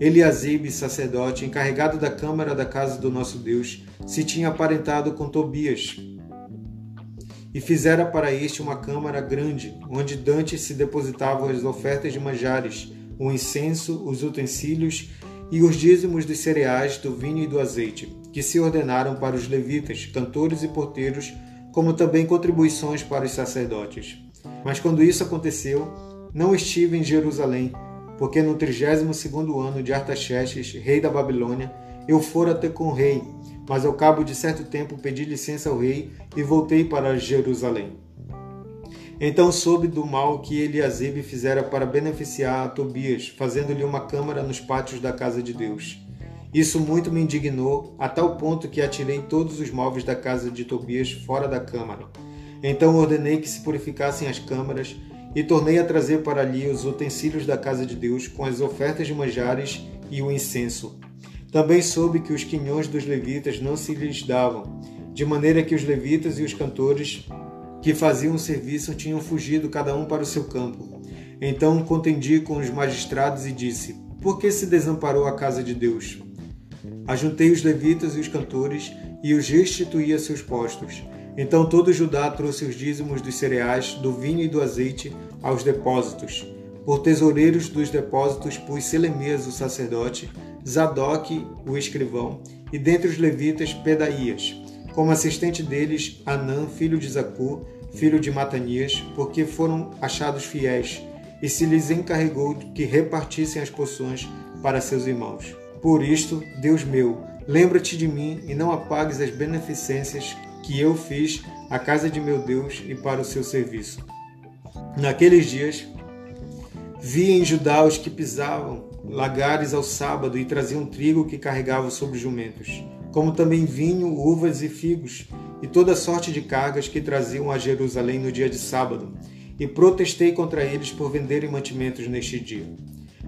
Eliasibe, sacerdote, encarregado da câmara da casa do nosso Deus, se tinha aparentado com Tobias e fizera para este uma câmara grande, onde dantes se depositavam as ofertas de manjares, o incenso, os utensílios e os dízimos dos cereais, do vinho e do azeite que se ordenaram para os levitas, cantores e porteiros, como também contribuições para os sacerdotes. Mas quando isso aconteceu, não estive em Jerusalém, porque no 32º ano de Artaxerxes, rei da Babilônia, eu fora ter com o rei, mas ao cabo de certo tempo pedi licença ao rei e voltei para Jerusalém. Então soube do mal que Eliasibe fizera para beneficiar a Tobias, fazendo-lhe uma câmara nos pátios da casa de Deus. Isso muito me indignou, a tal ponto que atirei todos os móveis da casa de Tobias fora da câmara. Então ordenei que se purificassem as câmaras e tornei a trazer para ali os utensílios da casa de Deus com as ofertas de manjares e o incenso. Também soube que os quinhões dos levitas não se lhes davam, de maneira que os levitas e os cantores que faziam o serviço tinham fugido cada um para o seu campo. Então contendi com os magistrados e disse: Por que se desamparou a casa de Deus? Ajuntei os levitas e os cantores e os restituí a seus postos. Então todo Judá trouxe os dízimos dos cereais, do vinho e do azeite aos depósitos. Por tesoureiros dos depósitos pus Selemias, o sacerdote, Zadok, o escrivão, e dentre os levitas Pedaías. Como assistente deles, Anã, filho de Zacur, filho de Matanias, porque foram achados fiéis, e se lhes encarregou que repartissem as porções para seus irmãos. Por isto, Deus meu, lembra-te de mim e não apagues as beneficências que eu fiz à casa de meu Deus e para o seu serviço. Naqueles dias, vi em Judá os que pisavam lagares ao sábado e traziam trigo que carregavam sobre jumentos, como também vinho, uvas e figos, e toda sorte de cargas que traziam a Jerusalém no dia de sábado, e protestei contra eles por venderem mantimentos neste dia.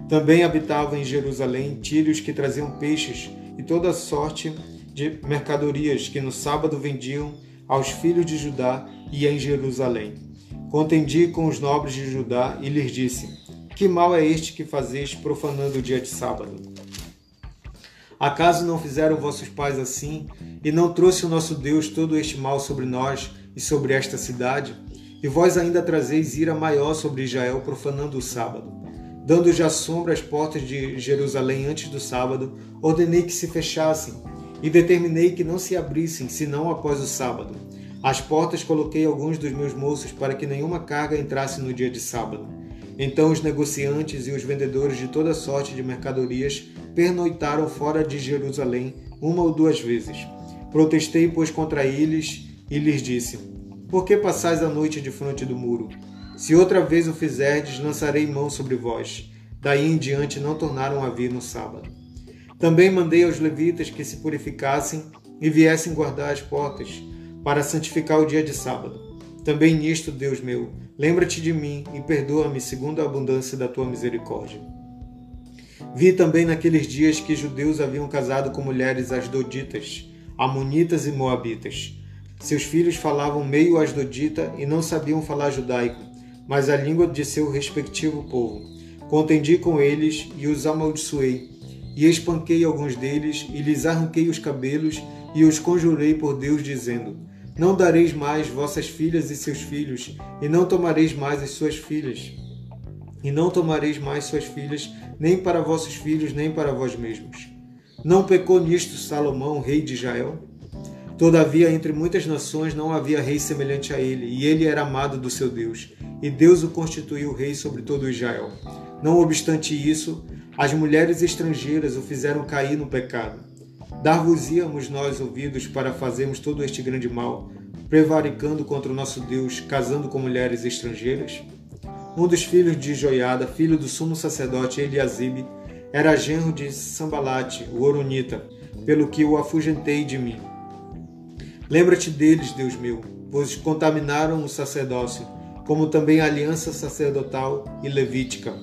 Também habitavam em Jerusalém tírios que traziam peixes e toda sorte de mercadorias que no sábado vendiam aos filhos de Judá e em Jerusalém. Contendi com os nobres de Judá e lhes disse: Que mal é este que fazeis profanando o dia de sábado? Acaso não fizeram vossos pais assim, e não trouxe o nosso Deus todo este mal sobre nós e sobre esta cidade? E vós ainda trazeis ira maior sobre Israel, profanando o sábado. Dando já sombra às portas de Jerusalém antes do sábado, ordenei que se fechassem e determinei que não se abrissem senão após o sábado. Às portas coloquei alguns dos meus moços para que nenhuma carga entrasse no dia de sábado. Então os negociantes e os vendedores de toda sorte de mercadorias pernoitaram fora de Jerusalém uma ou duas vezes. Protestei, pois, contra eles e lhes disse: Por que passais a noite de frente do muro? Se outra vez o fizerdes, lançarei mão sobre vós. Daí em diante não tornaram a vir no sábado. Também mandei aos levitas que se purificassem e viessem guardar as portas, para santificar o dia de sábado. Também nisto, Deus meu, lembra-te de mim e perdoa-me segundo a abundância da tua misericórdia. Vi também naqueles dias que judeus haviam casado com mulheres asdoditas, amonitas e moabitas. Seus filhos falavam meio asdodita e não sabiam falar judaico, mas a língua de seu respectivo povo. Contendi com eles e os amaldiçoei, e espanquei alguns deles e lhes arranquei os cabelos e os conjurei por Deus, dizendo: Não dareis mais vossas filhas e seus filhos, e não tomareis mais as suas filhas e não tomareis mais suas filhas, nem para vossos filhos, nem para vós mesmos. Não pecou nisto Salomão, rei de Israel? Todavia, entre muitas nações não havia rei semelhante a ele, e ele era amado do seu Deus, e Deus o constituiu rei sobre todo Israel. Não obstante isso, as mulheres estrangeiras o fizeram cair no pecado. Dar-vos-íamos nós ouvidos para fazermos todo este grande mal, prevaricando contra o nosso Deus, casando com mulheres estrangeiras? Um dos filhos de Joiada, filho do sumo sacerdote Eliasibe, era genro de Sambalate, o Oronita, pelo que o afugentei de mim. Lembra-te deles, Deus meu, pois contaminaram o sacerdócio, como também a aliança sacerdotal e levítica.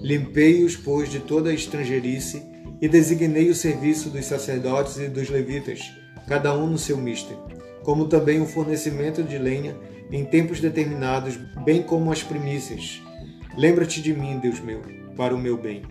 Limpei-os, pois, de toda a estrangeirice e designei o serviço dos sacerdotes e dos levitas, cada um no seu mister, como também o fornecimento de lenha em tempos determinados, bem como as primícias. Lembra-te de mim, Deus meu, para o meu bem.